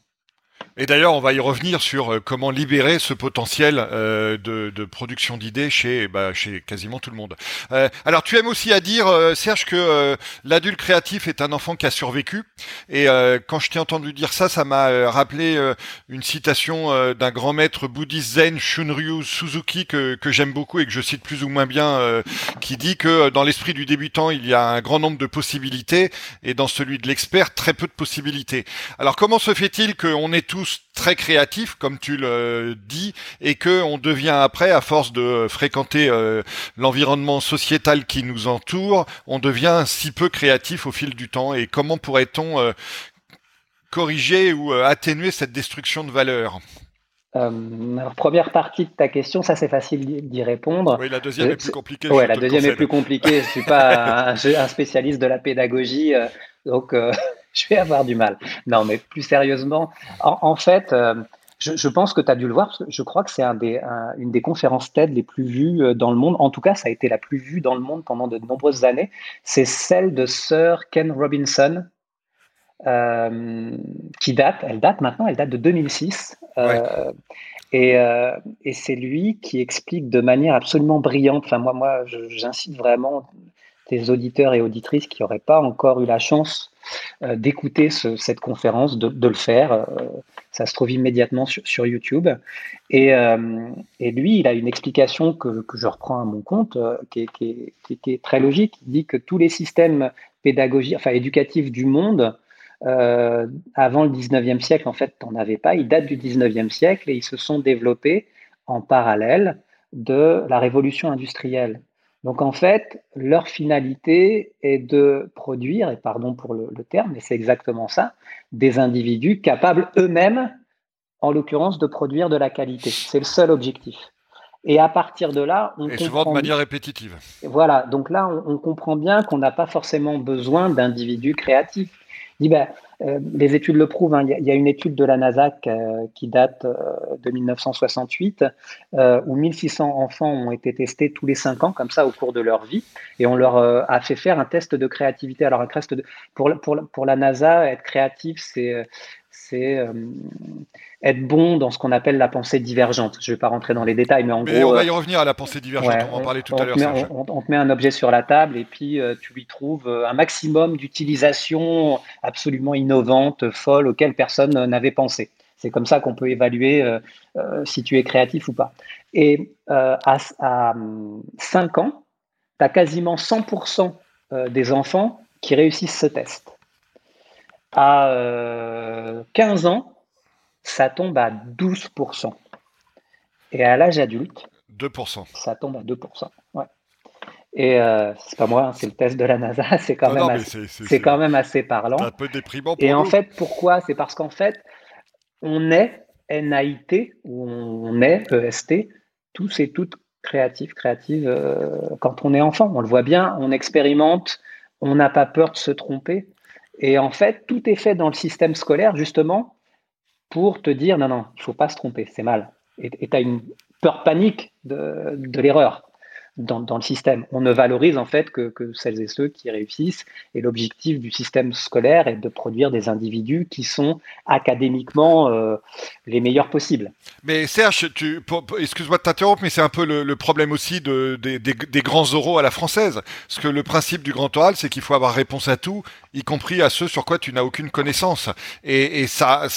Et d'ailleurs, on va y revenir sur euh, comment libérer ce potentiel euh, de, de, production d'idées chez, bah, chez quasiment tout le monde. Euh, alors, tu aimes aussi à dire, euh, Serge, que euh, l'adulte créatif est un enfant qui a survécu. Et quand je t'ai entendu dire ça, ça m'a rappelé une citation d'un grand maître bouddhiste zen, Shunryu Suzuki, que, que j'aime beaucoup et que je cite plus ou moins bien, qui dit que dans l'esprit du débutant, il y a un grand nombre de possibilités et dans celui de l'expert, très peu de possibilités. Alors, comment se fait-il qu'on est tous très créatifs, comme tu le dis, et que on devient après, à force de fréquenter euh, l'environnement sociétal qui nous entoure, on devient si peu créatif au fil du temps. Et comment pourrait-on euh, corriger ou euh, atténuer cette destruction de valeur alors, première partie de ta question, ça c'est facile d'y répondre. Oui, la deuxième est plus compliquée. Oui, la deuxième est plus compliquée. Je suis pas un, un, spécialiste de la pédagogie, donc je vais avoir du mal. Non, mais plus sérieusement, en, fait, euh, je, pense que tu as dû le voir, parce que je crois que c'est un des, une des conférences TED les plus vues euh, dans le monde. En tout cas, ça a été la plus vue dans le monde pendant de nombreuses années. C'est celle de Sir Ken Robinson, euh, qui date, elle date maintenant, elle date de 2006. Et, et c'est lui qui explique de manière absolument brillante. Enfin, moi, moi j'incite vraiment des auditeurs et auditrices qui n'auraient pas encore eu la chance euh, d'écouter cette conférence, de, le faire. Euh, ça se trouve immédiatement sur, YouTube. Euh, et, lui, il a une explication que, je reprends à mon compte, qui est, très logique. Il dit que tous les systèmes pédagogiques, enfin éducatifs du monde, avant le 19e siècle, en fait, n'en avait pas. Ils datent du 19e siècle et ils se sont développés en parallèle de la révolution industrielle. Donc en fait, leur finalité est de produire, et pardon pour le, terme, mais c'est exactement ça, des individus capables eux-mêmes, en l'occurrence, de produire de la qualité. C'est le seul objectif. Et à partir de là, on et souvent de manière répétitive. Voilà, donc là, on comprend bien qu'on n'a pas forcément besoin d'individus créatifs dit, ben, euh, les études le prouvent. Hein. Il y, a une étude de la NASA qui date euh, de 1968 euh, où 1600 enfants ont été testés tous les 5 ans, comme ça, au cours de leur vie. Et on leur a fait faire un test de créativité. Alors, un test de, pour, pour, pour la NASA, être créatif, c'est c'est euh, être bon dans ce qu'on appelle la pensée divergente. Je ne vais pas rentrer dans les détails, mais en mais gros. On va y euh, revenir à la pensée divergente, on va en parler tout à l'heure. On, on, te met un objet sur la table et puis euh, tu lui trouves un maximum d'utilisation absolument innovante, folle, auquel personne n'avait pensé. C'est comme ça qu'on peut évaluer si tu es créatif ou pas. Et à, à 5 ans, tu as quasiment 100% des enfants qui réussissent ce test à 15 euh, ans, ça tombe à 12%. Et à l'âge adulte, 2%. Ça tombe à 2%. Ouais. Et euh, c'est pas moi, hein, c'est le test de la NASA, c'est quand, même assez, c'est, quand même assez parlant. Un peu déprimant pour Et en fait, pourquoi? C'est parce qu'en fait, on est NAIT, ou on est EST, tous et toutes créatifs, créatives, euh, quand on est enfant. On le voit bien, on expérimente, on n'a pas peur de se tromper. Et en fait, tout est fait dans le système scolaire justement pour te dire non, non, il ne faut pas se tromper, c'est mal. Et tu as une peur panique de, l'erreur. Dans, le système. On ne valorise en fait que, celles et ceux qui réussissent. Et l'objectif du système scolaire est de produire des individus qui sont académiquement euh, les meilleurs possibles. Mais Serge, excuse-moi de t'interrompre, mais c'est un peu le, problème aussi de, des, grands oraux à la française. Parce que le principe du grand oral, c'est qu'il faut avoir réponse à tout, y compris à ceux sur quoi tu n'as aucune connaissance. Et, ça,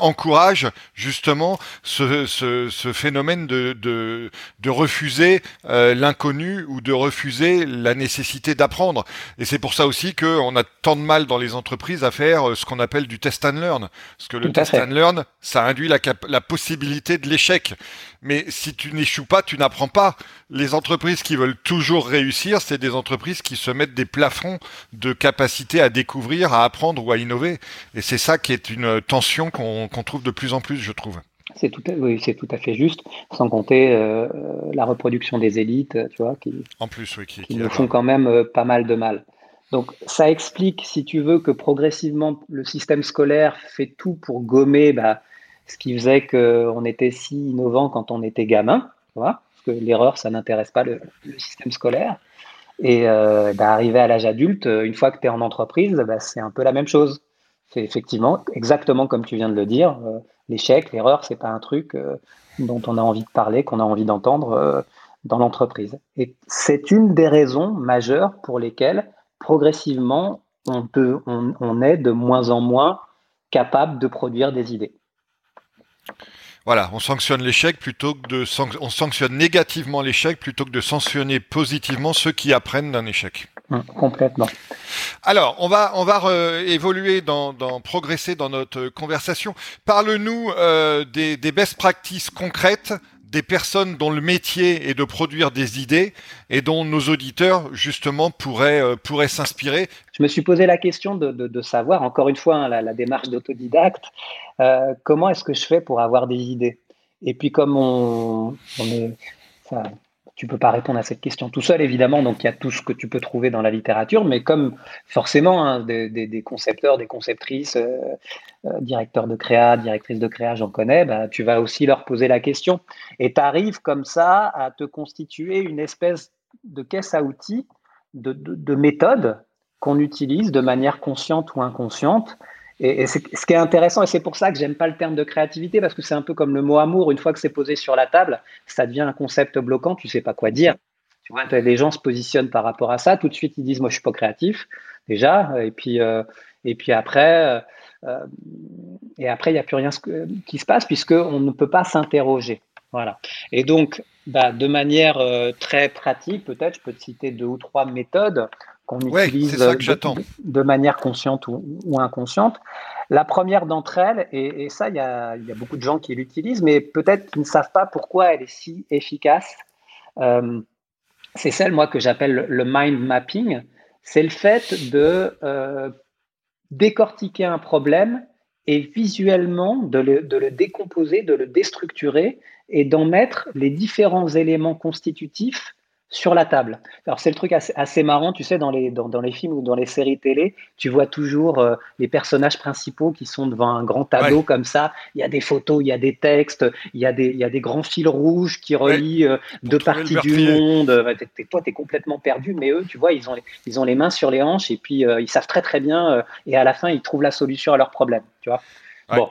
encourage justement ce, phénomène de refuser euh, l'inconnu ou de refuser la nécessité d'apprendre. Et c'est pour ça aussi qu'on a tant de mal dans les entreprises à faire euh, ce qu'on appelle du test and learn. Parce que le test and learn, ça induit la, la possibilité de l'échec. Mais si tu n'échoues pas, tu n'apprends pas. Les entreprises qui veulent toujours réussir, c'est des entreprises qui se mettent des plafonds de capacité à découvrir, à apprendre ou à innover. Et c'est ça qui est une tension qu'on trouve de plus en plus, je trouve. C'est tout, à, oui, c'est tout à fait juste, sans compter euh, la reproduction des élites, tu vois, qui, en plus, oui, qui, qui nous font quand même euh, pas mal de mal. Donc, ça explique, si tu veux, que progressivement, le système scolaire fait tout pour gommer bah, ce qui faisait qu'on était si innovant quand on était gamin, tu vois, parce que l'erreur, ça n'intéresse pas le, le, système scolaire. Et euh, bah, arrivé à l'âge adulte, une fois que tu es en entreprise, bah, c'est un peu la même chose. C'est effectivement exactement comme tu viens de le dire. Euh, l'échec, l'erreur, c'est pas un truc euh, dont on a envie de parler, qu'on a envie d'entendre euh, dans l'entreprise. Et c'est une des raisons majeures pour lesquelles progressivement on, est de moins en moins capable de produire des idées. Voilà, on sanctionne l'échec plutôt que de on sanctionne négativement l'échec plutôt que de sanctionner positivement ceux qui apprennent d'un échec. Mmh, complètement. Alors, on va on va évoluer dans, dans, progresser dans notre conversation. Parle-nous euh, des, des best practices concrètes des personnes dont le métier est de produire des idées et dont nos auditeurs justement pourraient, euh, pourraient s'inspirer. Je me suis posé la question de, de, de savoir, encore une fois, hein, la, la, démarche d'autodidacte, euh, comment est-ce que je fais pour avoir des idées? Et puis comme on, on est... Enfin, tu peux pas répondre à cette question tout seul, évidemment. Donc, il y a tout ce que tu peux trouver dans la littérature, mais comme forcément hein, des, concepteurs, des conceptrices, euh, euh, directeurs de créa, directrices de créa, j'en connais, bah, tu vas aussi leur poser la question. Et tu arrives comme ça à te constituer une espèce de caisse à outils, de, de, de méthode qu'on utilise de manière consciente ou inconsciente et, ce qui est intéressant, et c'est pour ça que j'aime pas le terme de créativité, parce que c'est un peu comme le mot amour. Une fois que c'est posé sur la table, ça devient un concept bloquant, tu sais pas quoi dire. Tu vois, les gens se positionnent par rapport à ça. Tout de suite, ils disent, moi, je suis pas créatif, déjà. Et puis, euh, et puis après, euh, et après, il n'y a plus rien qui se passe, puisqu'on ne peut pas s'interroger. Voilà. Et donc, bah, de manière euh, très pratique, peut-être, je peux te citer deux ou trois méthodes qu'on ouais, utilise de, de, manière consciente ou, ou, inconsciente. La première d'entre elles, et, et ça, il y, a, y, a, beaucoup de gens qui l'utilisent, mais peut-être qu'ils ne savent pas pourquoi elle est si efficace. Euh, c'est celle, moi, que j'appelle le mind mapping. C'est le fait de euh, décortiquer un problème et visuellement de le, de le, décomposer, de le déstructurer et d'en mettre les différents éléments constitutifs sur la table. Alors c'est le truc assez, assez, marrant, tu sais, dans les, dans, dans, les films ou dans les séries télé, tu vois toujours euh, les personnages principaux qui sont devant un grand tableau ouais. comme ça. Il y a des photos, il y a des textes, il y a des, il y a des grands fils rouges qui relient ouais. euh, deux parties du monde. Euh, t es, toi, tu es complètement perdu, mais eux, tu vois, ils ont, ils ont les mains sur les hanches et puis euh, ils savent très très bien euh, et à la fin, ils trouvent la solution à leur problème, tu vois. Bon,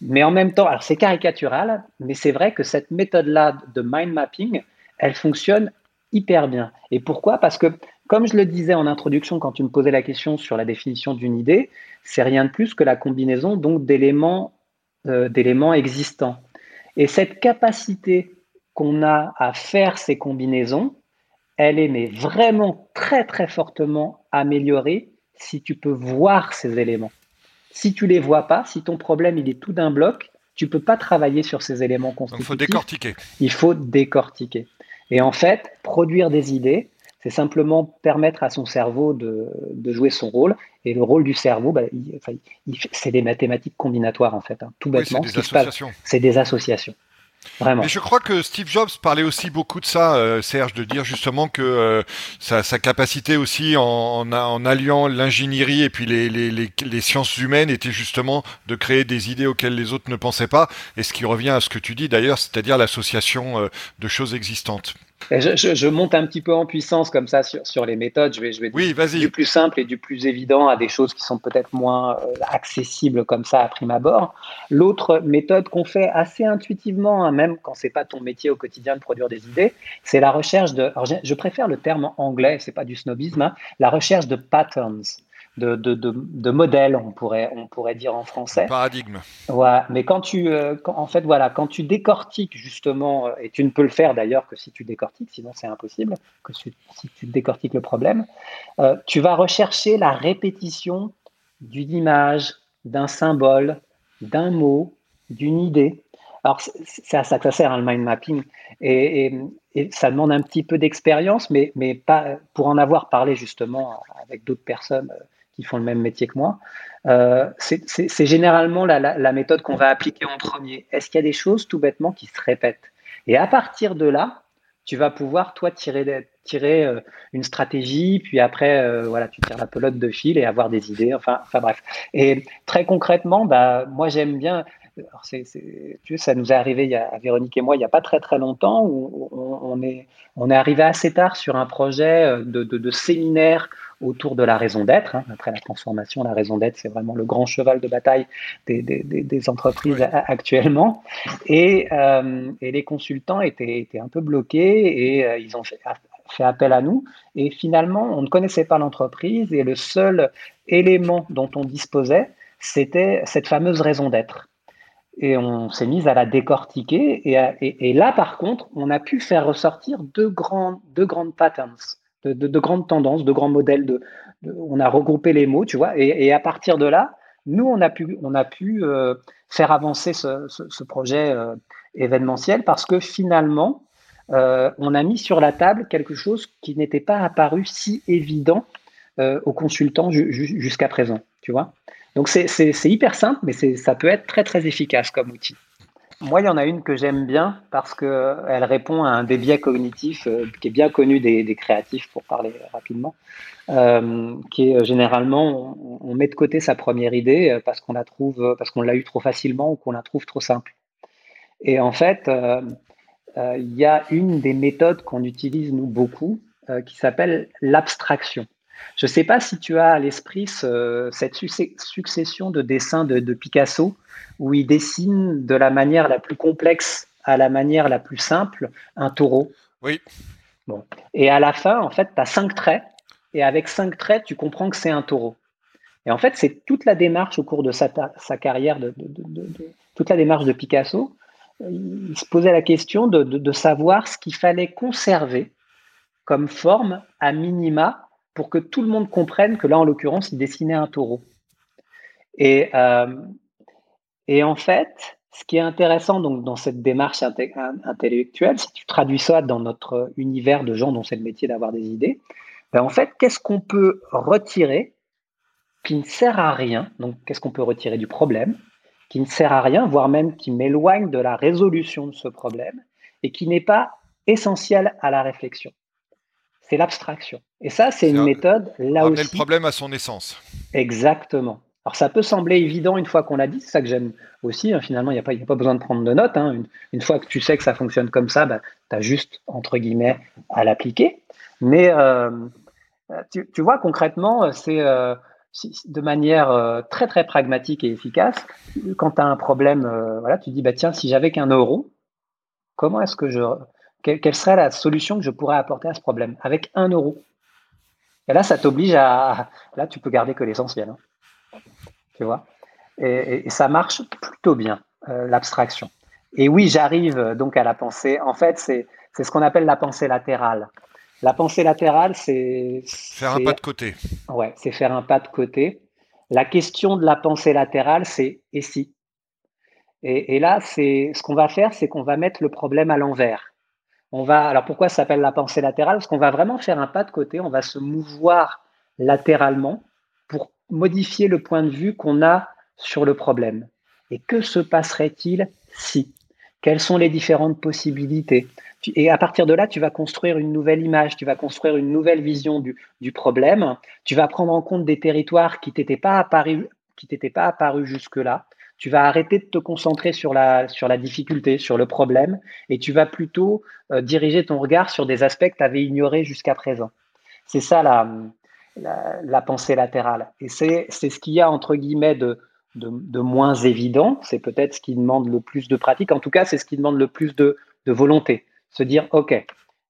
mais en même temps, alors c'est caricatural, mais c'est vrai que cette méthode-là de mind mapping, elle fonctionne hyper bien. Et pourquoi? Parce que, comme je le disais en introduction quand tu me posais la question sur la définition d'une idée, c'est rien de plus que la combinaison donc d'éléments euh, d'éléments existants. Et cette capacité qu'on a à faire ces combinaisons, elle est mais vraiment très très fortement améliorée si tu peux voir ces éléments. Si tu les vois pas, si ton problème il est tout d'un bloc, tu peux pas travailler sur ces éléments constitutifs. Il faut décortiquer. Il faut décortiquer. Et en fait, produire des idées, c'est simplement permettre à son cerveau de, de, jouer son rôle. Et le rôle du cerveau, bah, enfin, c'est des mathématiques combinatoires, en fait. Hein, tout bêtement. Oui, c'est des associations. C'est des associations. Vraiment. Mais je crois que Steve Jobs parlait aussi beaucoup de ça, euh, Serge, de dire justement que euh, sa, sa, capacité aussi en, en, en alliant l'ingénierie et puis les, les, les, les, sciences humaines était justement de créer des idées auxquelles les autres ne pensaient pas, et ce qui revient à ce que tu dis d'ailleurs, c'est-à-dire l'association euh, de choses existantes. Je, monte un petit peu en puissance comme ça sur, les méthodes. Je vais, je vais oui, du plus simple et du plus évident à des choses qui sont peut-être moins euh, accessibles comme ça à prime abord. L'autre méthode qu'on fait assez intuitivement, hein, même quand c'est pas ton métier au quotidien de produire des idées, c'est la recherche de. je, préfère le terme anglais, c'est pas du snobisme, hein, la recherche de patterns de, de, de, modèle, on pourrait, on pourrait dire en français. paradigme. Ouais, mais quand tu, euh, en fait, voilà, quand tu décortiques justement, euh, et tu ne peux le faire d'ailleurs que si tu décortiques, sinon c'est impossible, que si, tu décortiques le problème, euh, tu vas rechercher la répétition d'une image, d'un symbole, d'un mot, d'une idée. Alors, c'est à ça que ça sert, hein, le mind mapping. Et, et, et, ça demande un petit peu d'expérience, mais, mais pas, pour en avoir parlé justement avec d'autres personnes qui font le même métier que moi. Euh, c'est généralement la, méthode qu'on va appliquer en premier. Est-ce qu'il y a des choses tout bêtement qui se répètent? Et à partir de là, tu vas pouvoir, toi, tirer, euh, une stratégie, puis après, euh, voilà, tu tires la pelote de fil et avoir des idées, enfin, bref. Et très concrètement, bah, moi, j'aime bien, ça nous est arrivé à Véronique et moi il n'y a pas très très longtemps où on, est, arrivé assez tard sur un projet de séminaire autour de la raison d'être. Hein. Après la transformation, la raison d'être, c'est vraiment le grand cheval de bataille des, des, des entreprises actuellement. Et, euh, et, les consultants étaient, étaient, un peu bloqués et euh, ils ont fait, fait, appel à nous. Et finalement, on ne connaissait pas l'entreprise et le seul élément dont on disposait, c'était cette fameuse raison d'être. Et on s'est mis à la décortiquer. Et, et, et, là, par contre, on a pu faire ressortir deux, grands, deux grandes patterns de, grandes tendances, de grands modèles. De, on a regroupé les mots, tu vois, et, à partir de là, nous, on a pu, on a pu euh, faire avancer ce, projet euh, événementiel parce que finalement, euh, on a mis sur la table quelque chose qui n'était pas apparu si évident aux consultants jusqu'à présent, tu vois. Donc c'est hyper simple, mais ça peut être très très efficace comme outil. Moi, il y en a une que j'aime bien parce qu'elle répond à un des biais cognitifs euh, qui est bien connu des, créatifs, pour parler rapidement, euh, qui est euh, généralement, on, met de côté sa première idée parce qu'on la trouve, parce qu'on l'a eu trop facilement ou qu'on la trouve trop simple. Et en fait, il y a une des méthodes qu'on utilise nous beaucoup qui s'appelle l'abstraction. Je ne sais pas si tu as à l'esprit cette succession de dessins de, Picasso où il dessine de la manière la plus complexe à la manière la plus simple un taureau. Oui. Bon. Et à la fin, en fait, tu as cinq traits et avec cinq traits, tu comprends que c'est un taureau. Et en fait, c'est toute la démarche au cours de sa, carrière, de, toute la démarche de Picasso. Il se posait la question de savoir ce qu'il fallait conserver comme forme à minima pour que tout le monde comprenne que là, en l'occurrence, il dessinait un taureau. Et, euh, en fait, ce qui est intéressant donc, dans cette démarche intellectuelle, si tu traduis ça dans notre univers de gens dont c'est le métier d'avoir des idées, ben en fait, qu'est-ce qu'on peut retirer qui ne sert à rien? Donc, qu'est-ce qu'on peut retirer du problème qui ne sert à rien, voire même qui m'éloigne de la résolution de ce problème et qui n'est pas essentiel à la réflexion? C'est l'abstraction. Et ça, c'est une méthode là aussi. le problème à son essence. Exactement. Alors ça peut sembler évident une fois qu'on l'a dit, c'est ça que j'aime aussi. Hein. finalement, il n'y a, pas, a pas besoin de prendre de notes. Hein. Une, fois que tu sais que ça fonctionne comme ça, bah, tu as juste, entre guillemets, à l'appliquer. Mais euh, tu, vois, concrètement, c'est euh, de manière euh, très très pragmatique et efficace. Quand tu as un problème, voilà, tu dis, bah, tiens, si j'avais qu'un euro, comment est-ce que je quelle, serait la solution que je pourrais apporter à ce problème avec un euro? Et là, ça t'oblige à. Là, tu peux garder que l'essentiel. Hein. Tu vois? Et, ça marche plutôt bien, euh, l'abstraction. Et oui, j'arrive donc à la pensée. En fait, c'est ce qu'on appelle la pensée latérale. La pensée latérale, c'est. Faire un pas de côté. Ouais, c'est faire un pas de côté. La question de la pensée latérale, c'est et si? Et, et, là, c'est ce qu'on va faire, c'est qu'on va mettre le problème à l'envers on va, alors pourquoi ça s'appelle la pensée latérale? Parce qu'on va vraiment faire un pas de côté, on va se mouvoir latéralement pour modifier le point de vue qu'on a sur le problème. Et que se passerait-il si? Quelles sont les différentes possibilités? Et à partir de là, tu vas construire une nouvelle image, tu vas construire une nouvelle vision du, problème, tu vas prendre en compte des territoires qui t'étaient pas apparus, t'étaient pas apparus jusque-là. Tu vas arrêter de te concentrer sur la, sur la difficulté, sur le problème, et tu vas plutôt euh, diriger ton regard sur des aspects que tu avais ignorés jusqu'à présent. C'est ça la, la, pensée latérale. Et c'est ce qu'il y a, entre guillemets, de, de, moins évident. C'est peut-être ce qui demande le plus de pratique. En tout cas, c'est ce qui demande le plus de, de volonté. Se dire, OK,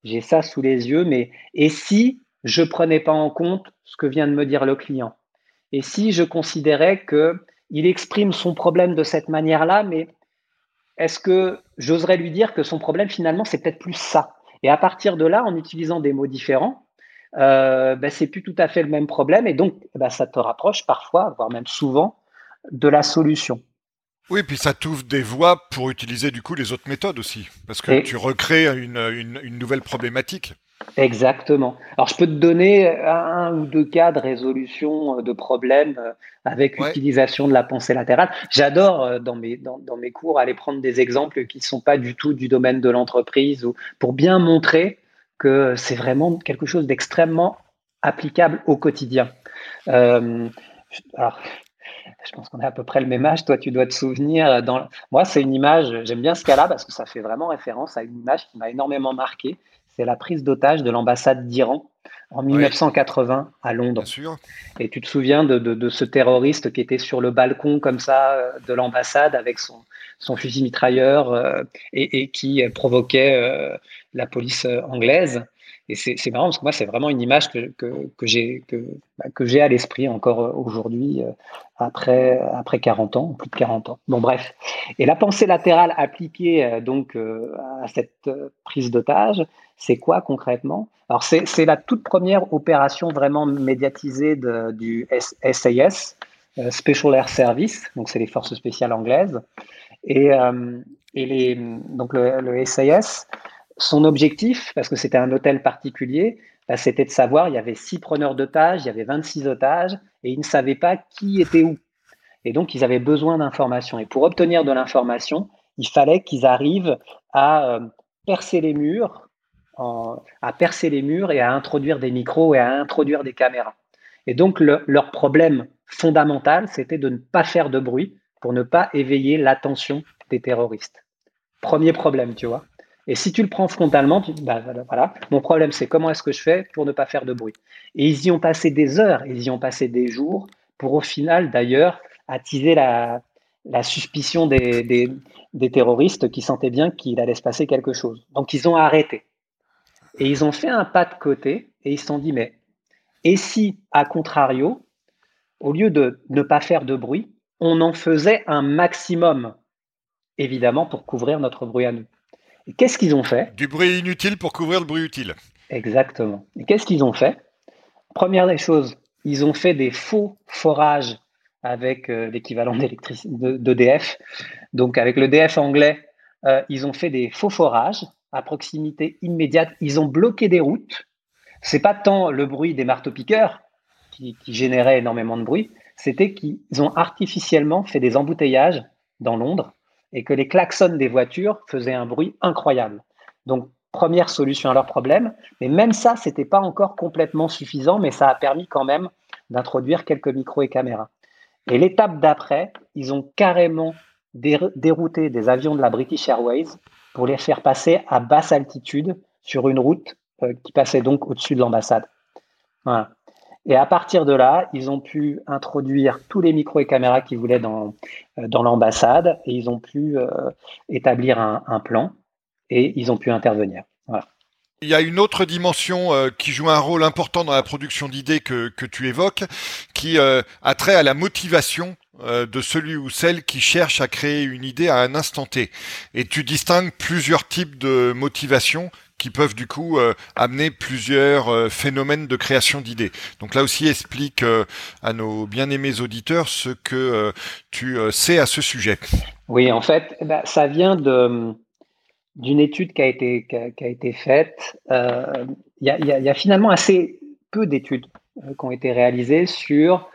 j'ai ça sous les yeux, mais et si je prenais pas en compte ce que vient de me dire le client? Et si je considérais que il exprime son problème de cette manière-là, mais est-ce que j'oserais lui dire que son problème finalement c'est peut-être plus ça? Et à partir de là, en utilisant des mots différents, euh, ben, c'est plus tout à fait le même problème et donc ben, ça te rapproche parfois, voire même souvent, de la solution. Oui, puis ça t'ouvre des voies pour utiliser du coup les autres méthodes aussi, parce que tu recrées une, nouvelle problématique. Exactement. Alors je peux te donner un ou deux cas de résolution de problèmes euh, avec l'utilisation de la pensée latérale. J'adore euh, dans mes, dans, mes cours aller prendre des exemples qui ne sont pas du tout du domaine de l'entreprise ou pour bien montrer que c'est vraiment quelque chose d'extrêmement applicable au quotidien. Euh, alors, je pense qu'on a à peu près le même âge. Toi, tu dois te souvenir. Dans... Moi, c'est une image, j'aime bien ce cas-là parce que ça fait vraiment référence à une image qui m'a énormément marqué. C'est la prise d'otage de l'ambassade d'Iran en 1980 à Londres. Bien sûr. Et tu te souviens de, ce terroriste qui était sur le balcon comme ça euh, de l'ambassade avec son, son fusil mitrailleur euh, et, qui provoquait euh, la police anglaise? Et c'est marrant parce que moi, c'est vraiment une image que, que, j'ai que, bah, à l'esprit encore euh, aujourd'hui, euh, après, après 40 ans, plus de 40 ans. Bon, bref. Et la pensée latérale appliquée euh, donc à cette prise d'otage, c'est quoi concrètement? Alors, c'est la toute première opération vraiment médiatisée du SAS, Special Air Service, donc c'est les forces spéciales anglaises. Et, et les, donc le, le SAS, son objectif, parce que c'était un hôtel particulier, bah, c'était de savoir, il y avait six preneurs d'otages, il y avait 26 otages, et ils ne savaient pas qui était où. Et donc, ils avaient besoin d'informations. Et pour obtenir de l'information, il fallait qu'ils arrivent à euh, percer les murs, à percer les murs et à introduire des micros et à introduire des caméras. Et donc, leur problème fondamental, c'était de ne pas faire de bruit pour ne pas éveiller l'attention des terroristes. Premier problème, tu vois. Et si tu le prends frontalement, tu, bah, voilà, mon problème c'est comment est-ce que je fais pour ne pas faire de bruit? Et ils y ont passé des heures, ils y ont passé des jours pour au final d'ailleurs attiser la, suspicion des, des, des, terroristes qui sentaient bien qu'il allait se passer quelque chose. Donc ils ont arrêté. Et ils ont fait un pas de côté et ils se sont dit, mais et si, à contrario, au lieu de ne pas faire de bruit, on en faisait un maximum, évidemment, pour couvrir notre bruit à nous? Qu'est-ce qu'ils ont fait? Du bruit inutile pour couvrir le bruit utile. Exactement. Et qu'est-ce qu'ils ont fait? Première des choses, ils ont fait des faux forages avec euh, l'équivalent d'EDF. Donc avec le DF anglais, euh, ils ont fait des faux forages à proximité immédiate. Ils ont bloqué des routes. C'est pas tant le bruit des marteaux-piqueurs qui, qui générait énormément de bruit, c'était qu'ils ont artificiellement fait des embouteillages dans Londres et que les klaxons des voitures faisaient un bruit incroyable. Donc, première solution à leur problème. Mais même ça, ce n'était pas encore complètement suffisant, mais ça a permis quand même d'introduire quelques micros et caméras. Et l'étape d'après, ils ont carrément dérouté des avions de la British Airways pour les faire passer à basse altitude sur une route euh, qui passait donc au-dessus de l'ambassade. Voilà. Et à partir de là, ils ont pu introduire tous les micros et caméras qu'ils voulaient dans, euh, dans l'ambassade et ils ont pu euh, établir un, plan et ils ont pu intervenir. Il y a une autre dimension euh, qui joue un rôle important dans la production d'idées que, que tu évoques, qui a trait à la motivation de celui ou celle qui cherche à créer une idée à un instant T. Et tu distingues plusieurs types de motivation qui peuvent du coup euh, amener plusieurs euh, phénomènes de création d'idées. Donc là aussi, explique euh, à nos bien-aimés auditeurs ce que tu sais à ce sujet. Oui, en fait, eh ben, ça vient de d'une étude qui a été qui a, été faite. Il y, y, a, finalement assez peu d'études qui ont été réalisées sur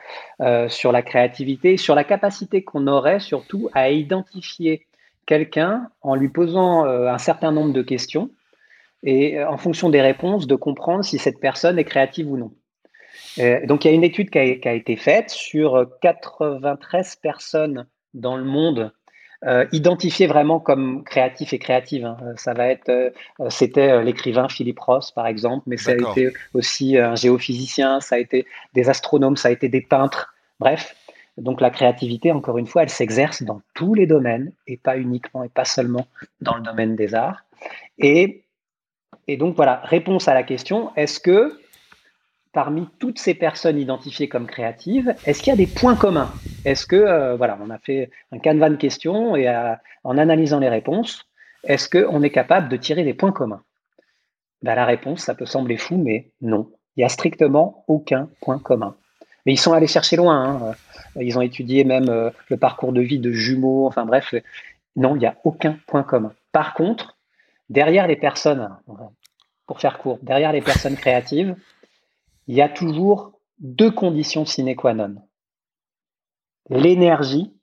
sur la créativité, sur la capacité qu'on aurait surtout à identifier quelqu'un en lui posant un certain nombre de questions et euh, en fonction des réponses, de comprendre si cette personne est créative ou non. Euh, donc, il y a une étude qui a, été faite sur 93 personnes dans le monde euh, identifiés vraiment comme créatifs et créatives. Hein. Ça va être, euh, c'était l'écrivain Philippe Ross par exemple, mais ça a été aussi un géophysicien, ça a été des astronomes, ça a été des peintres. Bref, donc la créativité, encore une fois, elle s'exerce dans tous les domaines et pas uniquement et pas seulement dans le domaine des arts. Et, et donc voilà, réponse à la question, est-ce que parmi toutes ces personnes identifiées comme créatives, est-ce qu'il y a des points communs? Est-ce que, euh, voilà, on a fait un canevas de questions et en analysant les réponses, est-ce qu'on est capable de tirer des points communs? Ben, La réponse, ça peut sembler fou, mais non. Il n'y a strictement aucun point commun. Mais ils sont allés chercher loin. Hein. Ils ont étudié même euh, le parcours de vie de jumeaux. Enfin bref, non, il n'y a aucun point commun. Par contre, derrière les personnes, pour faire court, derrière les personnes créatives, il y a toujours deux conditions sine qua non. L'énergie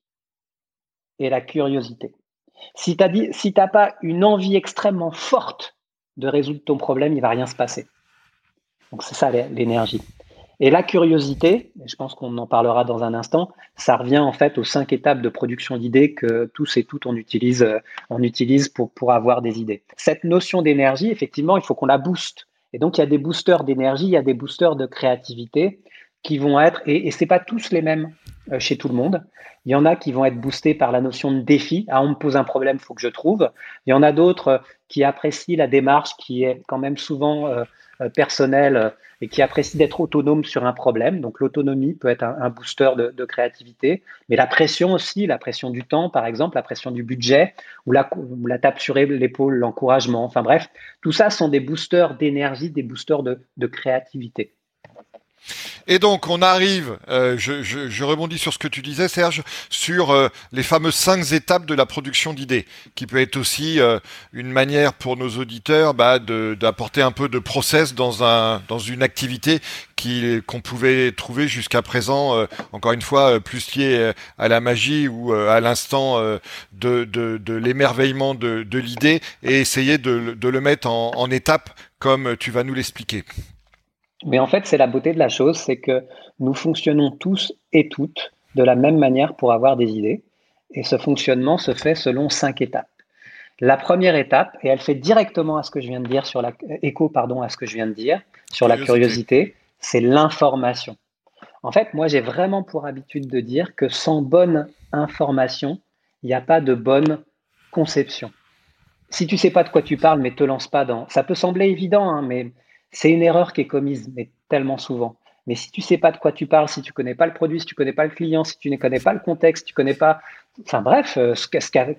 et la curiosité. Si tu n'as pas une envie extrêmement forte de résoudre ton problème, il ne va rien se passer. Donc c'est ça l'énergie. Et la curiosité, je pense qu'on en parlera dans un instant, ça revient en fait aux cinq étapes de production d'idées que tous et toutes on utilise, euh, on utilise pour, pour avoir des idées. Cette notion d'énergie, effectivement, il faut qu'on la booste. Et donc, il y a des boosters d'énergie, il y a des boosters de créativité qui vont être, et, et ce n'est pas tous les mêmes euh, chez tout le monde. Il y en a qui vont être boostés par la notion de défi. Ah, on me pose un problème, il faut que je trouve. Il y en a d'autres euh, qui apprécient la démarche qui est quand même souvent euh, personnelle et qui apprécient d'être autonome sur un problème. Donc l'autonomie peut être un, booster de, créativité, mais la pression aussi, la pression du temps par exemple, la pression du budget, ou la, la tape sur l'épaule, l'encouragement. Enfin bref, tout ça sont des boosters d'énergie, des boosters de créativité. Et donc on arrive, euh, je, rebondis sur ce que tu disais Serge, sur euh, les fameuses cinq étapes de la production d'idées, qui peut être aussi euh, une manière pour nos auditeurs bah, d'apporter un peu de process dans, un, dans une activité qu'on pouvait trouver jusqu'à présent, encore une fois, plus liée à la magie ou à l'instant de, de, l'émerveillement de, l'idée, et essayer de, le mettre en, en étapes comme tu vas nous l'expliquer. Mais en fait, c'est la beauté de la chose, c'est que nous fonctionnons tous et toutes de la même manière pour avoir des idées. Et ce fonctionnement se fait selon cinq étapes. La première étape, et elle fait directement à ce que je viens de dire sur la écho pardon à ce que je viens de dire sur la curiosité, c'est l'information. En fait, moi j'ai vraiment pour habitude de dire que sans bonne information, il n'y a pas de bonne conception. Si tu sais pas de quoi tu parles, mais te lance pas dans, ça peut sembler évident, hein, mais c'est une erreur qui est commise, mais tellement souvent. Mais si tu sais pas de quoi tu parles, si tu connais pas le produit, si tu connais pas le client, si tu ne connais pas le contexte, tu connais pas, enfin bref, euh,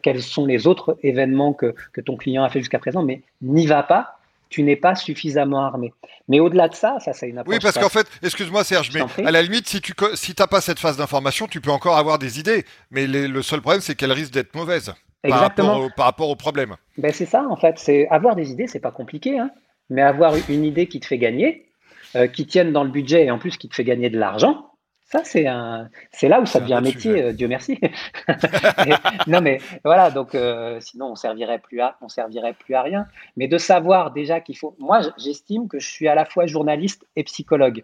quels sont les autres événements que, ton client a fait jusqu'à présent, mais n'y va pas. Tu n'es pas suffisamment armé. Mais au-delà de ça, ça c'est une approche. Oui, parce qu'en fait, excuse-moi Serge, mais à la limite, si tu si t'as pas cette phase d'information, tu peux encore avoir des idées. Mais le seul problème, c'est qu'elles risquent d'être mauvaises par rapport, au, par rapport au problème. Ben c'est ça en fait. C'est avoir des idées, c'est pas compliqué. Hein mais avoir une idée qui te fait gagner, euh, qui tienne dans le budget et en plus qui te fait gagner de l'argent, ça, c'est un, c'est là où ça devient un métier, euh, Dieu merci. non, mais voilà, donc euh, sinon on servirait plus à, on servirait plus à rien. Mais de savoir déjà qu'il faut, moi, j'estime que je suis à la fois journaliste et psychologue.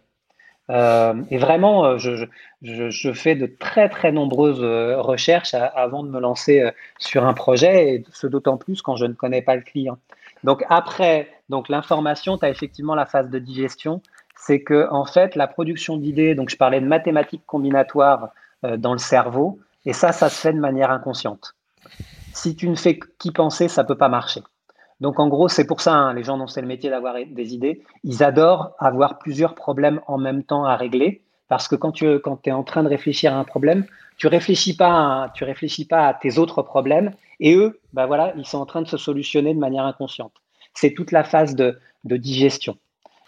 et vraiment, je, je, je, fais de très très nombreuses recherches avant de me lancer sur un projet, et ce d'autant plus quand je ne connais pas le client. Donc après, donc l'information, tu as effectivement la phase de digestion. C'est que en fait, la production d'idées, donc je parlais de mathématiques combinatoires euh, dans le cerveau, et ça, ça se fait de manière inconsciente. Si tu ne fais qu'y penser, ça peut pas marcher. Donc en gros, c'est pour ça, hein, les gens dont c'est le métier d'avoir des idées, ils adorent avoir plusieurs problèmes en même temps à régler, parce que quand tu es en train de réfléchir à un problème, tu réfléchis réfléchis pas à tes autres problèmes, et eux, bah voilà, ils sont en train de se solutionner de manière inconsciente. C'est toute la phase de, digestion.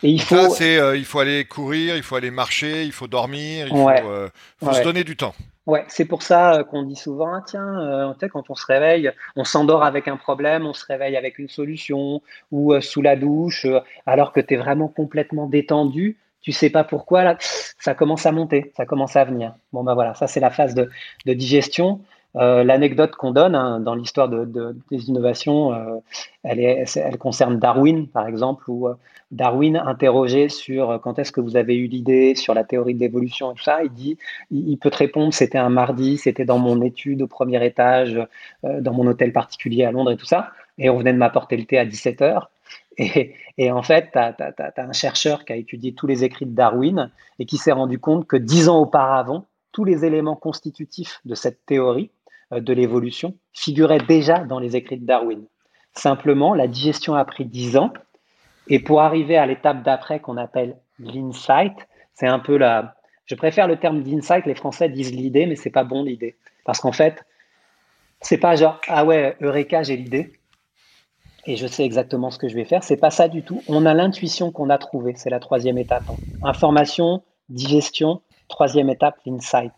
Et il faut, euh, il faut aller courir, il faut aller marcher, il faut dormir, il faut, euh, se donner du temps. Ouais, c'est pour ça euh, qu'on dit souvent, ah, tiens, quand on se réveille, on s'endort avec un problème, on se réveille avec une solution ou sous la douche, alors que tu es vraiment complètement détendu, tu sais pas pourquoi, là, ça commence à monter, ça commence à venir. Bon, ben voilà, ça c'est la phase de, digestion. Euh, l'anecdote qu'on donne hein, dans l'histoire de, des innovations, euh, elle, concerne Darwin, par exemple, où Darwin, interrogé sur quand est-ce que vous avez eu l'idée, sur la théorie de l'évolution et tout ça, il dit, il, peut te répondre, c'était un mardi, c'était dans mon étude au premier étage, dans mon hôtel particulier à Londres et tout ça, et on venait de m'apporter le thé à 17 heures. Et, en fait, tu as, un chercheur qui a étudié tous les écrits de Darwin et qui s'est rendu compte que dix ans auparavant, tous les éléments constitutifs de cette théorie euh, de l'évolution figuraient déjà dans les écrits de Darwin. Simplement, la digestion a pris dix ans. Et pour arriver à l'étape d'après qu'on appelle l'insight, c'est un peu la. Je préfère le terme d'insight. Les Français disent l'idée, mais c'est pas bon l'idée. Parce qu'en fait, c'est pas genre, ah ouais, Eureka, j'ai l'idée et je sais exactement ce que je vais faire. C'est pas ça du tout. On a l'intuition qu'on a trouvée. C'est la troisième étape. Information, digestion. Troisième étape, l'insight.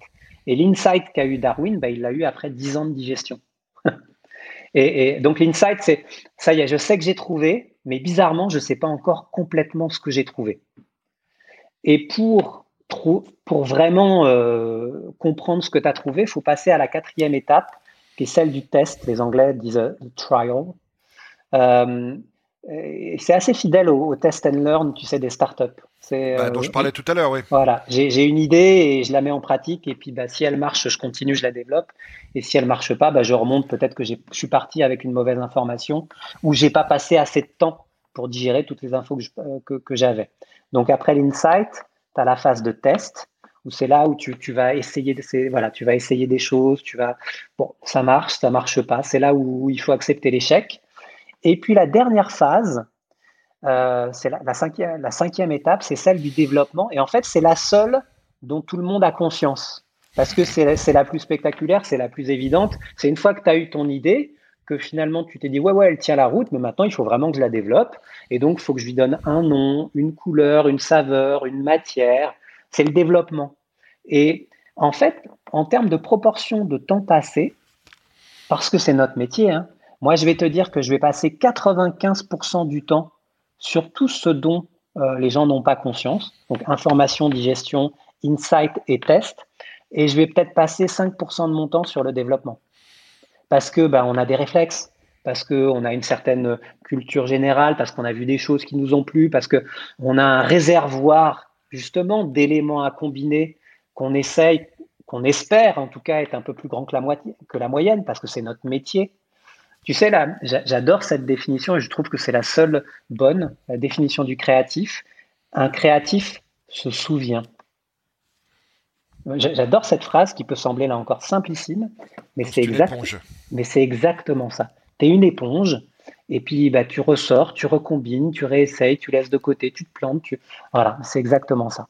Et l'insight qu'a eu Darwin, bah, il l'a eu après dix ans de digestion. et, donc l'insight, c'est ça y est, je sais que j'ai trouvé, mais bizarrement, je ne sais pas encore complètement ce que j'ai trouvé. Et pour, pour vraiment euh, comprendre ce que tu as trouvé, il faut passer à la quatrième étape, qui est celle du test. Les Anglais disent euh, trial. Euh, c'est assez fidèle au, test and learn, tu sais, des startups. C'est, bah, dont je parlais tout à l'heure, oui. Voilà, j'ai, une idée et je la mets en pratique. Et puis, bah, si elle marche, je continue, je la développe. Et si elle marche pas, bah, je remonte. Peut-être que je suis parti avec une mauvaise information ou j'ai pas passé assez de temps pour digérer toutes les infos que, que, j'avais. Donc, après l'insight, tu as la phase de test où c'est là où tu, tu vas essayer voilà, tu vas essayer des choses. Tu vas, bon, ça marche, ça marche pas. C'est là où il faut accepter l'échec. Et puis la dernière phase, euh, c'est la, cinquième, la étape, c'est celle du développement. Et en fait, c'est la seule dont tout le monde a conscience. Parce que c'est la plus spectaculaire, c'est la plus évidente. C'est une fois que tu as eu ton idée, que finalement tu t'es dit, ouais, ouais, elle tient la route, mais maintenant il faut vraiment que je la développe. Et donc, il faut que je lui donne un nom, une couleur, une saveur, une matière. C'est le développement. Et en fait, en termes de proportion de temps passé, parce que c'est notre métier, hein, moi, je vais te dire que je vais passer 95% du temps sur tout ce dont euh, les gens n'ont pas conscience, donc information, digestion, insight et test, et je vais peut-être passer 5% de mon temps sur le développement. Parce que ben, on a des réflexes, parce qu'on a une certaine culture générale, parce qu'on a vu des choses qui nous ont plu, parce qu'on a un réservoir justement d'éléments à combiner qu'on essaye, qu'on espère en tout cas être un peu plus grand que la, moitié, que la moyenne, parce que c'est notre métier. Tu sais, là, j'adore cette définition et je trouve que c'est la seule bonne, la définition du créatif. Un créatif se souvient. J'adore cette phrase qui peut sembler là encore simplissime, mais c'est exact, mais c'est exactement ça. Tu es une éponge et puis bah, tu ressors, tu recombines, tu réessayes, tu laisses de côté, tu te plantes. Tu... Voilà, c'est exactement ça.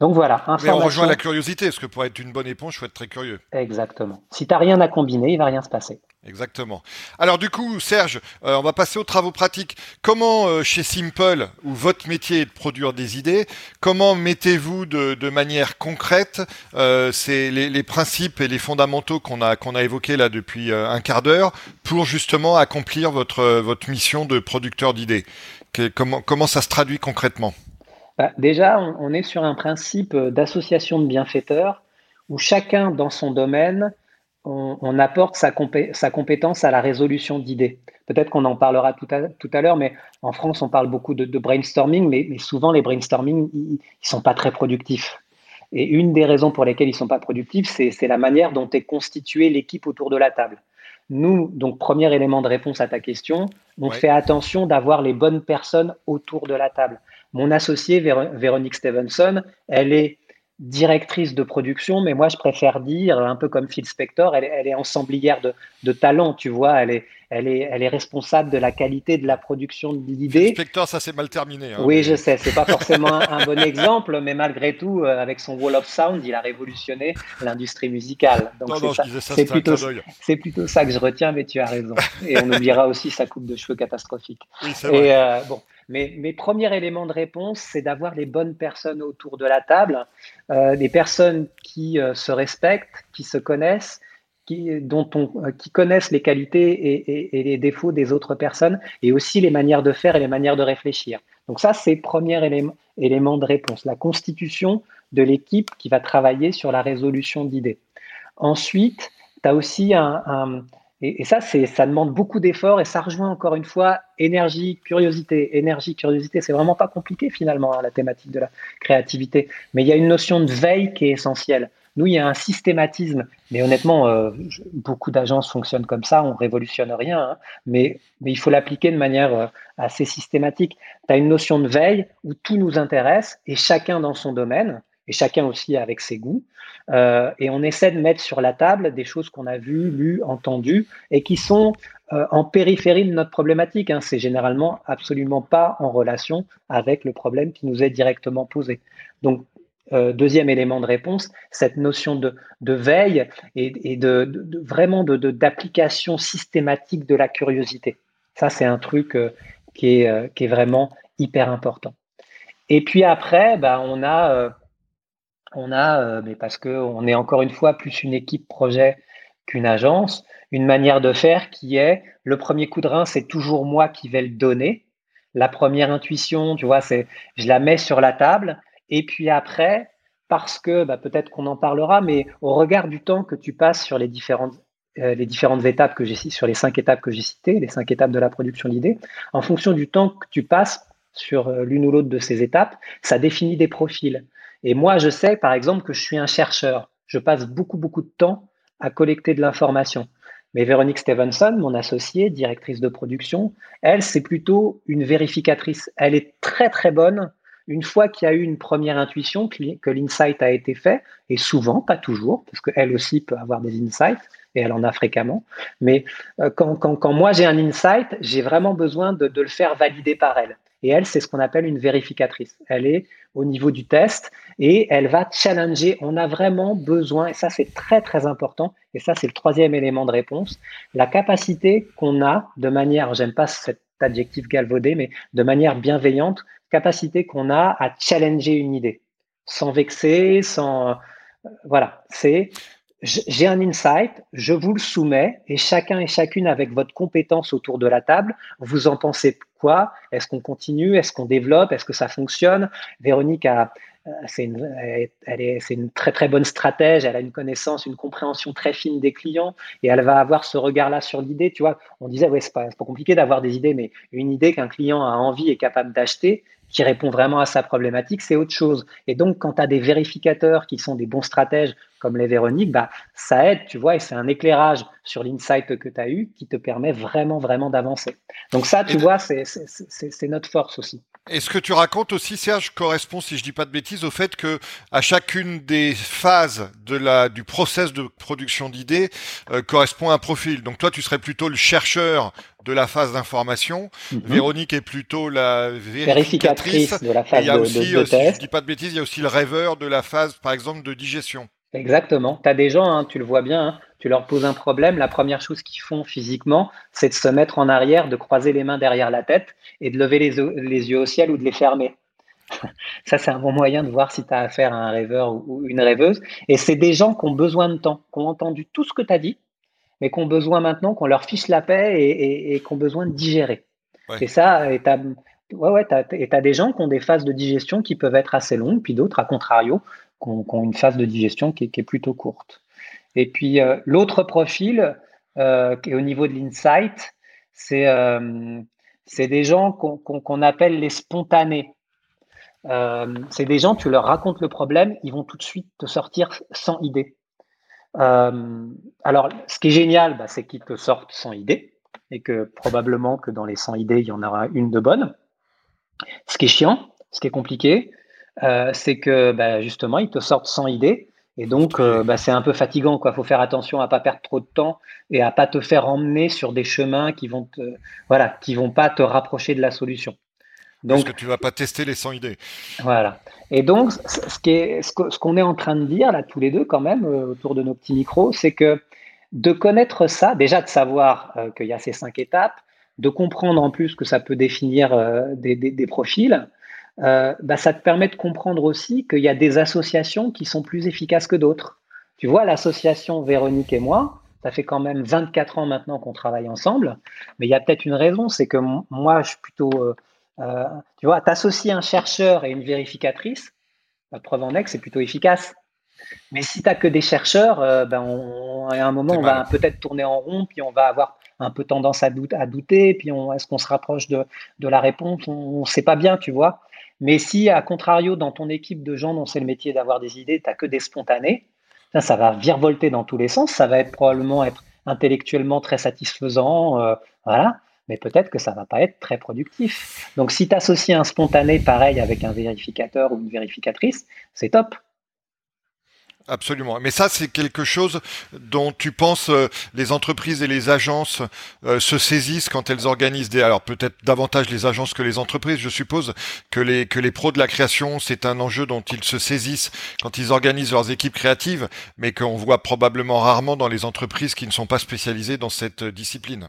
Donc voilà. Mais on rejoint la curiosité, parce que pour être une bonne éponge, il faut être très curieux. Exactement. Si tu n'as rien à combiner, il va rien se passer. Exactement. Alors du coup, Serge, euh, on va passer aux travaux pratiques. Comment euh, chez Simple, où votre métier est de produire des idées, comment mettez-vous de, manière concrète euh, les, principes et les fondamentaux qu'on a qu'on a évoqués là depuis un quart d'heure pour justement accomplir votre votre mission de producteur d'idées? Comment comment ça se traduit concrètement? Bah, Déjà, on est sur un principe d'association de bienfaiteurs où chacun dans son domaine on, apporte sa, compétence à la résolution d'idées. Peut-être qu'on en parlera tout à, l'heure, mais en France, on parle beaucoup de, brainstorming, mais, souvent les brainstorming, ils ne sont pas très productifs. Et une des raisons pour lesquelles ils ne sont pas productifs, c'est la manière dont est constituée l'équipe autour de la table. Nous, donc, premier élément de réponse à ta question, on fait attention d'avoir les bonnes personnes autour de la table. Mon associée, Véronique Stevenson, elle est directrice de production, mais moi je préfère dire, un peu comme Phil Spector, elle, elle est ensemblière de, de, talent, tu vois, elle est, elle, est, elle est responsable de la qualité de la production de l'idée. Phil Spector, ça s'est mal terminé. Hein, oui, je sais, c'est pas forcément un, bon exemple, mais malgré tout, euh, avec son Wall of Sound, il a révolutionné l'industrie musicale. Donc c'est plutôt, plutôt ça que je retiens, mais tu as raison. Et on oubliera aussi sa coupe de cheveux catastrophique. Oui, c'est vrai. Et, euh, bon, mais mes premiers éléments de réponse, c'est d'avoir les bonnes personnes autour de la table, euh, des personnes qui euh, se respectent, qui se connaissent, qui, euh, connaissent les qualités et, les défauts des autres personnes, et aussi les manières de faire et les manières de réfléchir. Donc ça, c'est premier élément, élément de réponse, la constitution de l'équipe qui va travailler sur la résolution d'idées. Ensuite, tu as aussi un, et, ça, c'est, ça demande beaucoup d'efforts et ça rejoint encore une fois énergie, curiosité. Énergie, curiosité, c'est vraiment pas compliqué finalement, hein, la thématique de la créativité. Mais il y a une notion de veille qui est essentielle. Nous, il y a un systématisme, mais honnêtement, euh, beaucoup d'agences fonctionnent comme ça, on révolutionne rien, hein. mais, mais, il faut l'appliquer de manière euh, assez systématique. Tu as une notion de veille où tout nous intéresse et chacun dans son domaine, et chacun aussi avec ses goûts, euh, et on essaie de mettre sur la table des choses qu'on a vues, lues, entendues, et qui sont en périphérie de notre problématique. Hein. C'est généralement absolument pas en relation avec le problème qui nous est directement posé. Donc, euh, deuxième élément de réponse, cette notion de, veille et, de, vraiment d'application systématique de la curiosité. Ça, c'est un truc euh, qui, est, euh, qui est vraiment hyper important. Et puis après, bah, on a, on a mais parce qu'on est encore une fois plus une équipe projet qu'une agence, une manière de faire qui est le premier coup de rein, c'est toujours moi qui vais le donner. La première intuition, tu vois, c'est je la mets sur la table et puis après, parce que bah, peut-être qu'on en parlera, mais au regard du temps que tu passes sur les différentes, euh, étapes que j'ai sur les cinq étapes que j'ai citées, les cinq étapes de la production d'idées, en fonction du temps que tu passes sur euh, l'une ou l'autre de ces étapes, ça définit des profils. Et moi, je sais, par exemple, que je suis un chercheur. Je passe beaucoup, beaucoup de temps à collecter de l'information. Mais Véronique Stevenson, mon associée, directrice de production, elle, c'est plutôt une vérificatrice. Elle est très, très bonne une fois qu'il y a eu une première intuition, que l'insight a été fait, et souvent, pas toujours, parce qu'elle aussi peut avoir des insights, et elle en a fréquemment, mais euh, quand, moi j'ai un insight, j'ai vraiment besoin de, le faire valider par elle. Et elle, c'est ce qu'on appelle une vérificatrice. Elle est au niveau du test et elle va challenger. On a vraiment besoin, et ça c'est très très important, et ça c'est le troisième élément de réponse, la capacité qu'on a de manière, j'aime pas cet adjectif galvaudé, mais de manière bienveillante, capacité qu'on a à challenger une idée, sans vexer, sans... Euh, voilà, c'est j'ai un insight, je vous le soumets et chacun et chacune avec votre compétence autour de la table, vous en pensez quoi? Est-ce qu'on continue? Est-ce qu'on développe? Est-ce que ça fonctionne? Véronique a, euh, c'est une, elle est, c'est une très très bonne stratège. Elle a une connaissance, une compréhension très fine des clients et elle va avoir ce regard-là sur l'idée. Tu vois, on disait ouais c'est pas, c'est pas compliqué d'avoir des idées, mais une idée qu'un client a envie et capable d'acheter, qui répond vraiment à sa problématique, c'est autre chose. Et donc, quand tu as des vérificateurs qui sont des bons stratèges comme les Véroniques, bah, ça aide, tu vois, et c'est un éclairage sur l'insight que tu as eu qui te permet vraiment, vraiment d'avancer. Donc ça, tu vois, c'est notre force aussi. Et ce que tu racontes aussi, Serge, correspond, si je dis pas de bêtises, au fait que à chacune des phases de la du process de production d'idées euh, correspond un profil. Donc toi, tu serais plutôt le chercheur de la phase d'information. Mhm. Véronique est plutôt la vérificatrice, de la phase il y a aussi, euh, si je dis pas de bêtises, il y a aussi le rêveur de la phase, par exemple, de digestion. Exactement. Tu as des gens, hein, tu le vois bien, hein, tu leur poses un problème, la première chose qu'ils font physiquement, c'est de se mettre en arrière, de croiser les mains derrière la tête et de lever les, les yeux au ciel ou de les fermer. Ça, c'est un bon moyen de voir si tu as affaire à un rêveur ou, une rêveuse. Et c'est des gens qui ont besoin de temps, qui ont entendu tout ce que tu as dit, mais qui ont besoin maintenant qu'on leur fiche la paix et, et, qui ont besoin de digérer. C'est ça, et tu as, ouais, ouais, as, des gens qui ont des phases de digestion qui peuvent être assez longues, puis d'autres, à contrario, qui ont, une phase de digestion qui est, plutôt courte. Et puis euh, l'autre profil, euh, qui est au niveau de l'insight, c'est euh, des gens qu'on appelle les spontanés. c'est des gens, tu leur racontes le problème, ils vont tout de suite te sortir sans idée. alors, ce qui est génial, bah, c'est qu'ils te sortent sans idée et que probablement que dans les 100 idées, il y en aura une de bonne. Ce qui est chiant, ce qui est compliqué, euh, c'est que bah, justement, ils te sortent sans idée. Et donc, euh, bah, c'est un peu fatigant. Il faut faire attention à pas perdre trop de temps et à pas te faire emmener sur des chemins qui vont te, voilà, qui vont pas te rapprocher de la solution. Donc, Parce que tu vas pas tester les 100 idées. Voilà. Et donc, ce qu'on est, ce qu'on est en train de dire là tous les deux quand même euh, autour de nos petits micros, c'est que de connaître ça, déjà de savoir qu'il y a ces cinq étapes, de comprendre en plus que ça peut définir des, des, des, profils, euh, bah, ça te permet de comprendre aussi qu'il y a des associations qui sont plus efficaces que d'autres. Tu vois, l'association Véronique et moi, ça fait quand même 24 ans maintenant qu'on travaille ensemble, mais il y a peut-être une raison, c'est que moi, je suis plutôt, euh, euh, tu vois, t'associer un chercheur et une vérificatrice, la preuve en est que c'est plutôt efficace. Mais si tu n'as que des chercheurs, euh, ben à un moment, on va peut-être tourner en rond, puis on va avoir un peu tendance à, douter, puis est-ce qu'on se rapproche de, la réponse? On ne sait pas bien, tu vois. Mais si, à contrario, dans ton équipe de gens dont c'est le métier d'avoir des idées, tu n'as que des spontanés, ça, va virevolter dans tous les sens, ça va être probablement être intellectuellement très satisfaisant, euh, voilà, mais peut-être que ça va pas être très productif. Donc si tu associes un spontané pareil avec un vérificateur ou une vérificatrice, c'est top. Absolument. Mais ça, c'est quelque chose dont tu penses euh, les entreprises et les agences euh, se saisissent quand elles organisent des. Alors peut-être davantage les agences que les entreprises. Je suppose que les que les pros de la création, c'est un enjeu dont ils se saisissent quand ils organisent leurs équipes créatives, mais qu'on voit probablement rarement dans les entreprises qui ne sont pas spécialisées dans cette euh, discipline.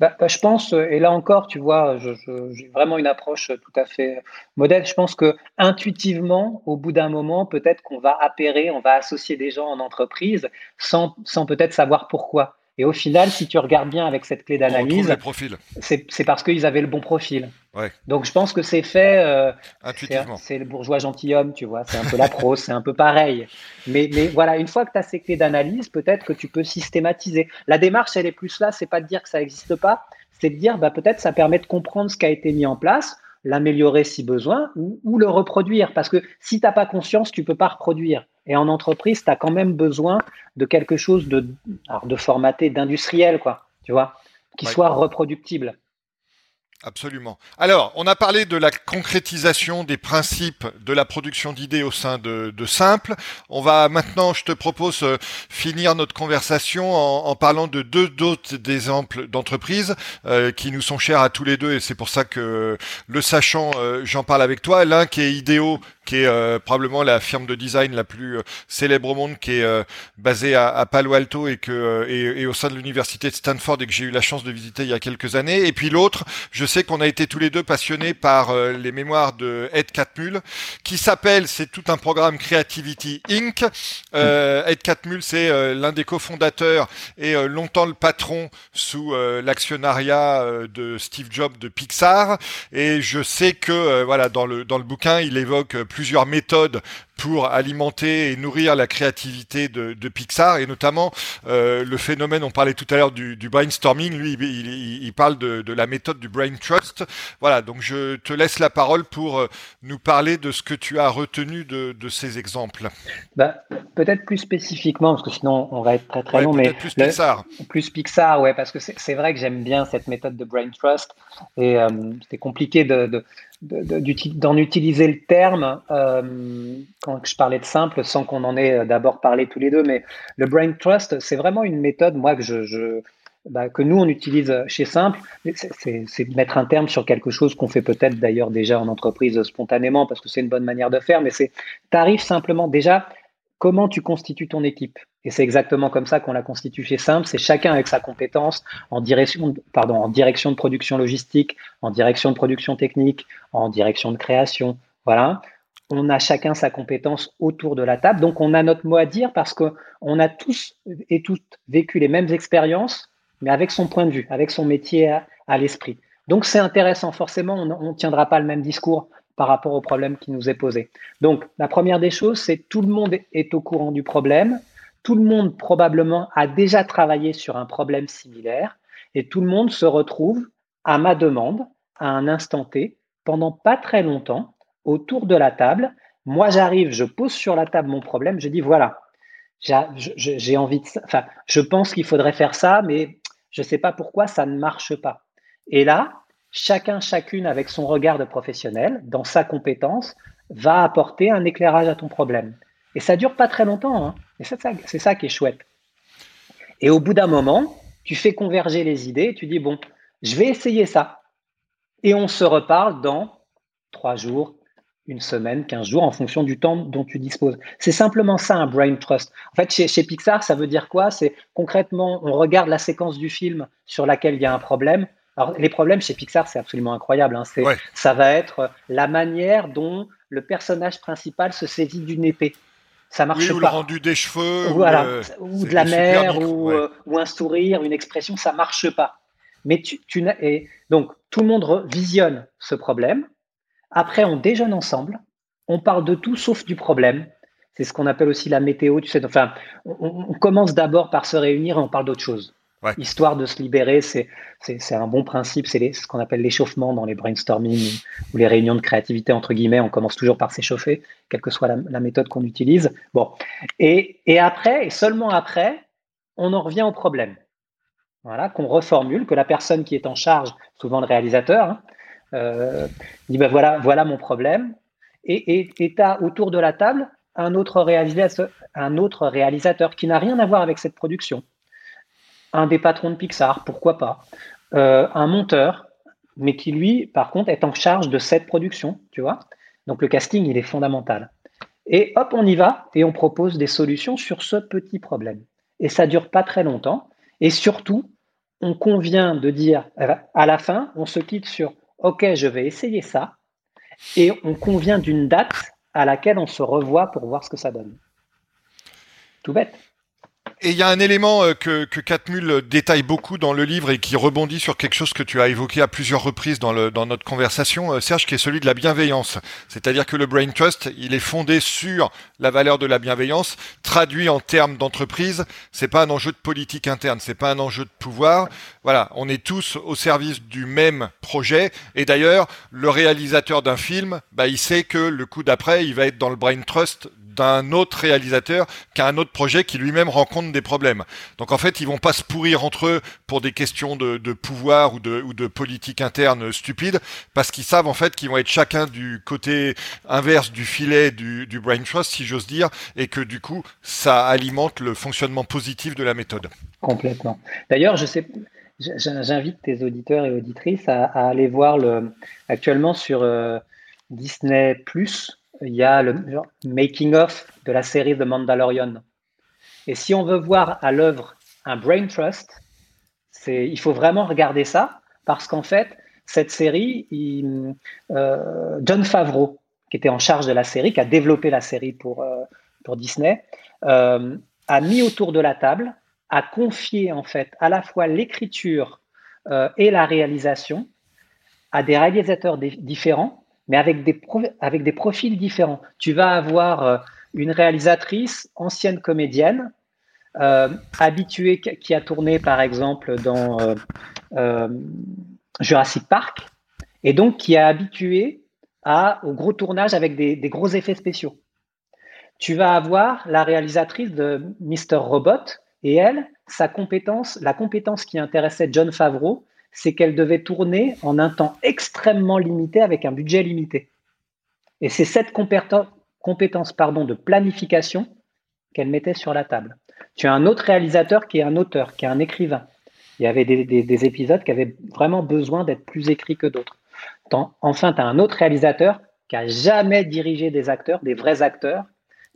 Bah, bah, je pense, et là encore, tu vois, j'ai vraiment une approche tout à fait modèle. Je pense que intuitivement, au bout d'un moment, peut-être qu'on va appairer, on va associer des gens en entreprise sans peut-être savoir pourquoi. Et au final, si tu regardes bien avec cette clé d'analyse, c'est parce qu'ils avaient le bon profil. Donc je pense que c'est fait. Euh, Intuitivement. C'est le bourgeois gentilhomme, tu vois. C'est un peu la prose, c'est un peu pareil. Mais, mais voilà, une fois que tu as ces clés d'analyse, peut-être que tu peux systématiser. La démarche, elle est plus là, c'est pas de dire que ça n'existe pas, c'est de dire bah, peut-être ça permet de comprendre ce qui a été mis en place l'améliorer si besoin ou, le reproduire. Parce que si tu n'as pas conscience, tu peux pas reproduire. Et en entreprise, tu as quand même besoin de quelque chose de, de formaté, d'industriel, quoi, tu vois, qui soit reproductible. Absolument. Alors, on a parlé de la concrétisation des principes de la production d'idées au sein de, de, Simple. On va maintenant, je te propose, euh, finir notre conversation en, parlant de deux autres exemples d'entreprises euh, qui nous sont chers à tous les deux, et c'est pour ça que, le sachant, euh, j'en parle avec toi. L'un qui est Idéo, qui est euh, probablement la firme de design la plus euh, célèbre au monde, qui est euh, basée à, Palo Alto et que et au sein de l'université de Stanford et que j'ai eu la chance de visiter il y a quelques années. Et puis l'autre, je sais qu'on a été tous les deux passionnés par les mémoires de Ed Catmull, qui s'appelle, c'est tout un programme Creativity Inc. Ed Catmull, c'est l'un des cofondateurs et longtemps le patron sous l'actionnariat de Steve Jobs de Pixar. Et je sais que voilà dans le dans le bouquin, il évoque plusieurs méthodes pour alimenter et nourrir la créativité de, Pixar et notamment euh, le phénomène, on parlait tout à l'heure du, brainstorming, lui il, parle de, la méthode du brain trust. Voilà, donc je te laisse la parole pour euh, nous parler de ce que tu as retenu de, ces exemples. Bah, peut-être plus spécifiquement, parce que sinon on va être très très long, mais plus Pixar. plus Pixar, ouais, parce que c'est vrai que j'aime bien cette méthode de brain trust et euh, c'était compliqué de d'en utiliser le terme euh, quand je parlais de simple sans qu'on en ait euh, d'abord parlé tous les deux. Mais le brain trust, c'est vraiment une méthode, moi, que, bah, que nous, on utilise chez Simple. C'est mettre un terme sur quelque chose qu'on fait peut-être d'ailleurs déjà en entreprise spontanément parce que c'est une bonne manière de faire. Mais c'est, tu arrives simplement déjà comment tu constitues ton équipe? Et c'est exactement comme ça qu'on la constitue chez Simple. C'est chacun avec sa compétence en direction, pardon, en direction de production logistique, en direction de production technique, en direction de création. Voilà. On a chacun sa compétence autour de la table. Donc, on a notre mot à dire parce qu'on a tous et toutes vécu les mêmes expériences, mais avec son point de vue, avec son métier à, à l'esprit. Donc, c'est intéressant. Forcément, on ne tiendra pas le même discours par rapport au problème qui nous est posé. Donc, la première des choses, c'est tout le monde est au courant du problème, tout le monde probablement a déjà travaillé sur un problème similaire, et tout le monde se retrouve à ma demande, à un instant T, pendant pas très longtemps, autour de la table. Moi, j'arrive, je pose sur la table mon problème, je dis voilà, j'ai envie de, enfin, je pense qu'il faudrait faire ça, mais je ne sais pas pourquoi ça ne marche pas. Et là, chacun, chacune avec son regard de professionnel, dans sa compétence, va apporter un éclairage à ton problème. Et ça dure pas très longtemps. Hein. Et c'est ça, c'est ça qui est chouette. Et au bout d'un moment, tu fais converger les idées, tu dis, bon, je vais essayer ça. Et on se reparle dans trois jours, une semaine, quinze jours, en fonction du temps dont tu disposes. C'est simplement ça, un brain trust. En fait, chez, chez Pixar, ça veut dire quoi? C'est concrètement, on regarde la séquence du film sur laquelle il y a un problème, alors, les problèmes chez Pixar, c'est absolument incroyable. Hein. Ça va être la manière dont le personnage principal se saisit d'une épée. Ça marche ou pas. le rendu des cheveux, ou, de la mer, euh, ou, un sourire, une expression, ça marche pas. Mais tu, tu et donc tout le monde visionne ce problème. Après, on déjeune ensemble. On parle de tout sauf du problème. C'est ce qu'on appelle aussi la météo. Tu sais, enfin, on, commence d'abord par se réunir et on parle d'autre chose. Histoire de se libérer, c'est un bon principe. C'est ce qu'on appelle l'échauffement dans les brainstorming ou les réunions de créativité, entre guillemets. On commence toujours par s'échauffer, quelle que soit la, méthode qu'on utilise. Et, après, et seulement après, on en revient au problème. Voilà, qu'on reformule, que la personne qui est en charge, souvent le réalisateur, hein, euh, dit ben voilà, mon problème. Et tu as autour de la table un autre réalisateur qui n'a rien à voir avec cette production. Un des patrons de Pixar, pourquoi pas. Euh, un monteur, mais qui lui, par contre, est en charge de cette production, tu vois. Donc le casting, il est fondamental. Et hop, on y va et on propose des solutions sur ce petit problème. Et ça dure pas très longtemps. Et surtout, on convient de dire à la fin, on se quitte sur OK, je vais essayer ça. Et on convient d'une date à laquelle on se revoit pour voir ce que ça donne. Tout bête. Et il y a un élément euh, que, Katmul détaille beaucoup dans le livre et qui rebondit sur quelque chose que tu as évoqué à plusieurs reprises dans notre conversation, euh, Serge, qui est celui de la bienveillance. C'est-à-dire que le Brain Trust, il est fondé sur la valeur de la bienveillance, traduit en termes d'entreprise. C'est pas un enjeu de politique interne, c'est pas un enjeu de pouvoir. Voilà, on est tous au service du même projet. Et d'ailleurs, le réalisateur d'un film, bah, il sait que le coup d'après, il va être dans le Brain Trust d'un autre réalisateur qui a un autre projet qui lui-même rencontre des problèmes. Donc en fait, ils vont pas se pourrir entre eux pour des questions de, pouvoir ou de, politique interne stupide, parce qu'ils savent en fait qu'ils vont être chacun du côté inverse du filet du, du brain trust, si j'ose dire, et que du coup, ça alimente le fonctionnement positif de la méthode. Complètement. D'ailleurs, je sais, j'invite tes auditeurs et auditrices à, aller voir le, actuellement sur euh, Disney Plus il y a le making-of de la série The Mandalorian. Et si on veut voir à l'œuvre un brain trust, il faut vraiment regarder ça parce qu'en fait, cette série, euh, John Favreau, qui était en charge de la série, qui a développé la série pour, euh, Disney, euh, a mis autour de la table, a confié en fait à la fois l'écriture et la réalisation à des réalisateurs différents mais avec des, avec des profils différents. Tu vas avoir euh, une réalisatrice, ancienne comédienne, euh, habituée, qui a tourné par exemple dans euh, Jurassic Park, et donc qui est habituée à, au gros tournage avec des, des, gros effets spéciaux. Tu vas avoir la réalisatrice de Mr. Robot, et elle, sa compétence, la compétence qui intéressait John Favreau, c'est qu'elle devait tourner en un temps extrêmement limité avec un budget limité. Et c'est cette compétence pardon, de planification qu'elle mettait sur la table. Tu as un autre réalisateur qui est un auteur, qui est un écrivain. Il y avait des, épisodes qui avaient vraiment besoin d'être plus écrits que d'autres. Enfin, tu as un autre réalisateur qui a jamais dirigé des acteurs, des vrais acteurs,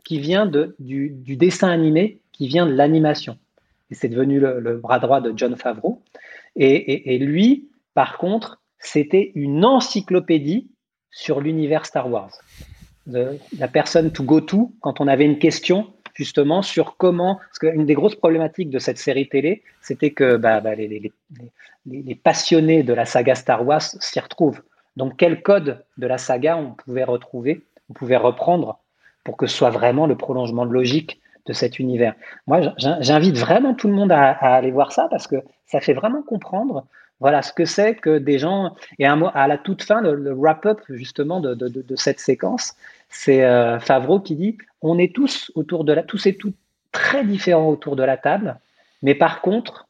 qui vient du, dessin animé, qui vient de l'animation. Et c'est devenu le, bras droit de John Favreau. Et, lui, par contre, c'était une encyclopédie sur l'univers Star Wars. la personne to go to, quand on avait une question justement sur comment, parce qu'une des grosses problématiques de cette série télé, c'était que bah, bah, les, passionnés de la saga Star Wars s'y retrouvent. Donc quel code de la saga on pouvait retrouver, on pouvait reprendre pour que ce soit vraiment le prolongement logique de cet univers. Moi, j'invite vraiment tout le monde à, aller voir ça parce que ça fait vraiment comprendre voilà ce que c'est que des gens. Et à, la toute fin, le, wrap-up justement de, cette séquence, c'est euh, Favreau qui dit on est tous autour de la, tous et toutes très différents autour de la table, mais par contre,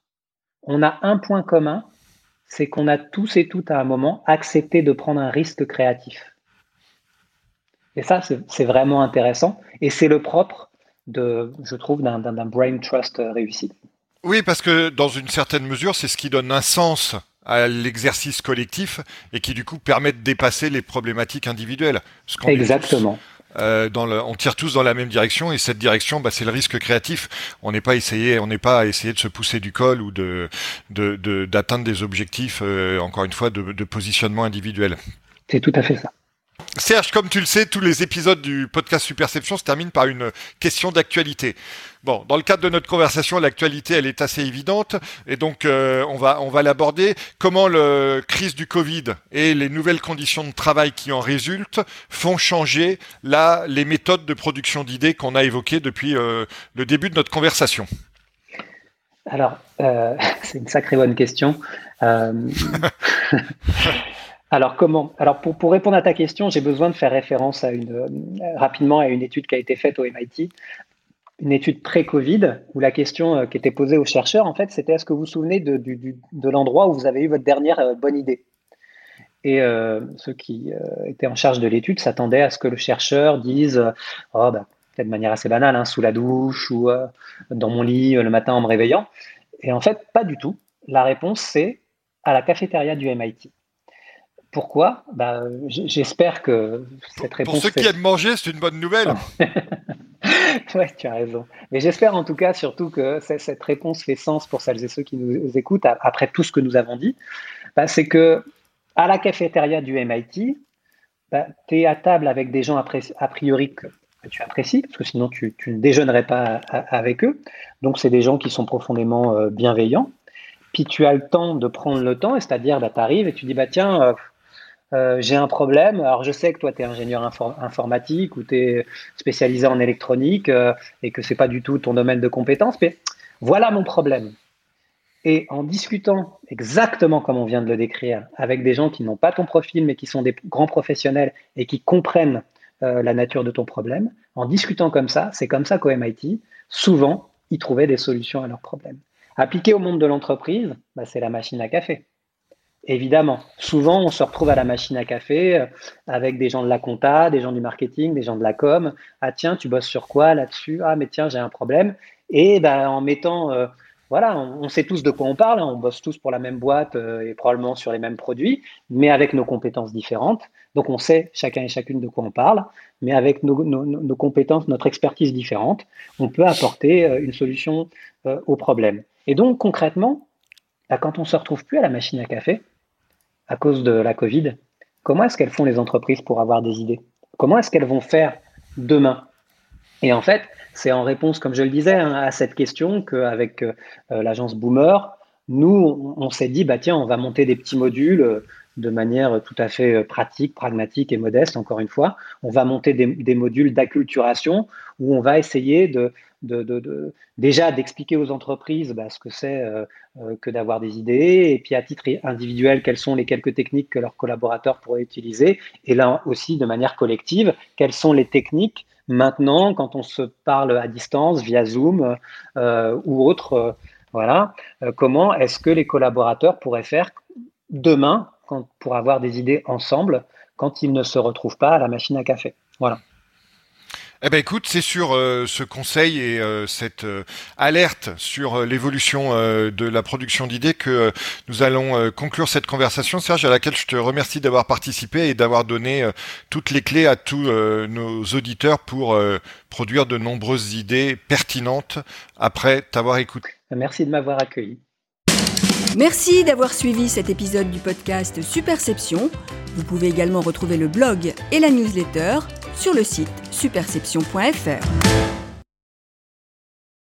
on a un point commun, c'est qu'on a tous et toutes à un moment accepté de prendre un risque créatif. Et ça, c'est vraiment intéressant. Et c'est le propre de, je trouve, d'un brain trust euh, réussi. Oui, parce que dans une certaine mesure, c'est ce qui donne un sens à l'exercice collectif et qui du coup permet de dépasser les problématiques individuelles. Exactement. Euh, dans le, on tire tous dans la même direction et cette direction, bah, c'est le risque créatif. On n'est pas essayé, on n'est pas à essayer de se pousser du col ou de d'atteindre de, des objectifs, euh, encore une fois, de, de positionnement individuel. C'est tout à fait ça. Serge, comme tu le sais, tous les épisodes du podcast Superception se terminent par une question d'actualité. Bon, dans le cadre de notre conversation, l'actualité, elle est assez évidente, et donc euh, on va on va l'aborder. Comment la crise du Covid et les nouvelles conditions de travail qui en résultent font changer là les méthodes de production d'idées qu'on a évoquées depuis euh, le début de notre conversation? Alors, euh, c'est une sacrée bonne question. Alors comment Alors pour, pour, répondre à ta question, j'ai besoin de faire référence à une, rapidement à une étude qui a été faite au MIT une étude pré-Covid où la question euh, qui était posée aux chercheurs, en fait, c'était est-ce que vous vous souvenez de, de l'endroit où vous avez eu votre dernière euh, bonne idée? Et euh, ceux qui étaient en charge de l'étude s'attendaient à ce que le chercheur dise oh, bah, peut-être de manière assez banale, hein, sous la douche ou dans mon lit le matin en me réveillant. Et en fait, pas du tout. La réponse, c'est à la cafétéria du MIT. Pourquoi? Bah, J'espère que cette réponse. Pour ceux qui aiment manger, c'est une bonne nouvelle. oui, tu as raison. Mais j'espère en tout cas surtout que cette réponse fait sens pour celles et ceux qui nous écoutent après tout ce que nous avons dit. Bah, c'est que à la cafétéria du MIT, bah, tu es à table avec des gens a priori que, tu apprécies, parce que sinon tu, ne déjeunerais pas avec eux. Donc c'est des gens qui sont profondément euh, bienveillants. Puis tu as le temps de prendre le temps, c'est-à-dire bah, tu arrives et tu dis bah tiens, euh, j'ai un problème. Alors, je sais que toi, tu es ingénieur informatique ou tu es spécialisé en électronique euh, et que c'est pas du tout ton domaine de compétence, mais voilà mon problème. Et en discutant exactement comme on vient de le décrire, avec des gens qui n'ont pas ton profil, mais qui sont des grands professionnels et qui comprennent euh, la nature de ton problème, en discutant comme ça, c'est comme ça qu'au MIT, souvent, ils trouvaient des solutions à leurs problèmes. Appliqué au monde de l'entreprise, bah, c'est la machine à café. Évidemment. Souvent, on se retrouve à la machine à café euh, avec des gens de la compta, des gens du marketing, des gens de la com. Ah tiens, tu bosses sur quoi là-dessus? Ah mais tiens, j'ai un problème. Et ben, en mettant, euh, voilà, on, sait tous de quoi on parle, hein. on bosse tous pour la même boîte euh, et probablement sur les mêmes produits, mais avec nos compétences différentes. Donc on sait chacun et chacune de quoi on parle, mais avec nos, nos compétences, notre expertise différente, on peut apporter une solution au problème. Et donc concrètement, bah, quand on se retrouve plus à la machine à café, à cause de la Covid, comment est-ce qu'elles font les entreprises pour avoir des idées? Comment est-ce qu'elles vont faire demain? Et en fait, c'est en réponse, comme je le disais, hein, à cette question qu'avec euh, l'agence Boomer, nous, on, s'est dit, bah tiens, on va monter des petits modules euh, de manière tout à fait euh, pratique, pragmatique et modeste, encore une fois. On va monter des, modules d'acculturation où on va essayer de, déjà d'expliquer aux entreprises bah, ce que c'est euh, euh, que d'avoir des idées, et puis à titre individuel, quelles sont les quelques techniques que leurs collaborateurs pourraient utiliser, et là aussi de manière collective, quelles sont les techniques maintenant quand on se parle à distance via Zoom ou autre. voilà, comment est-ce que les collaborateurs pourraient faire demain pour avoir des idées ensemble quand ils ne se retrouvent pas à la machine à café? Voilà. Eh ben écoute, c'est sur euh, ce conseil et euh, cette euh, alerte sur l'évolution de la production d'idées que nous allons conclure cette conversation, Serge, à laquelle je te remercie d'avoir participé et d'avoir donné toutes les clés à tous nos auditeurs pour produire de nombreuses idées pertinentes après t'avoir écouté. Merci de m'avoir accueilli. Merci d'avoir suivi cet épisode du podcast Superception. Vous pouvez également retrouver le blog et la newsletter sur le site superception.fr.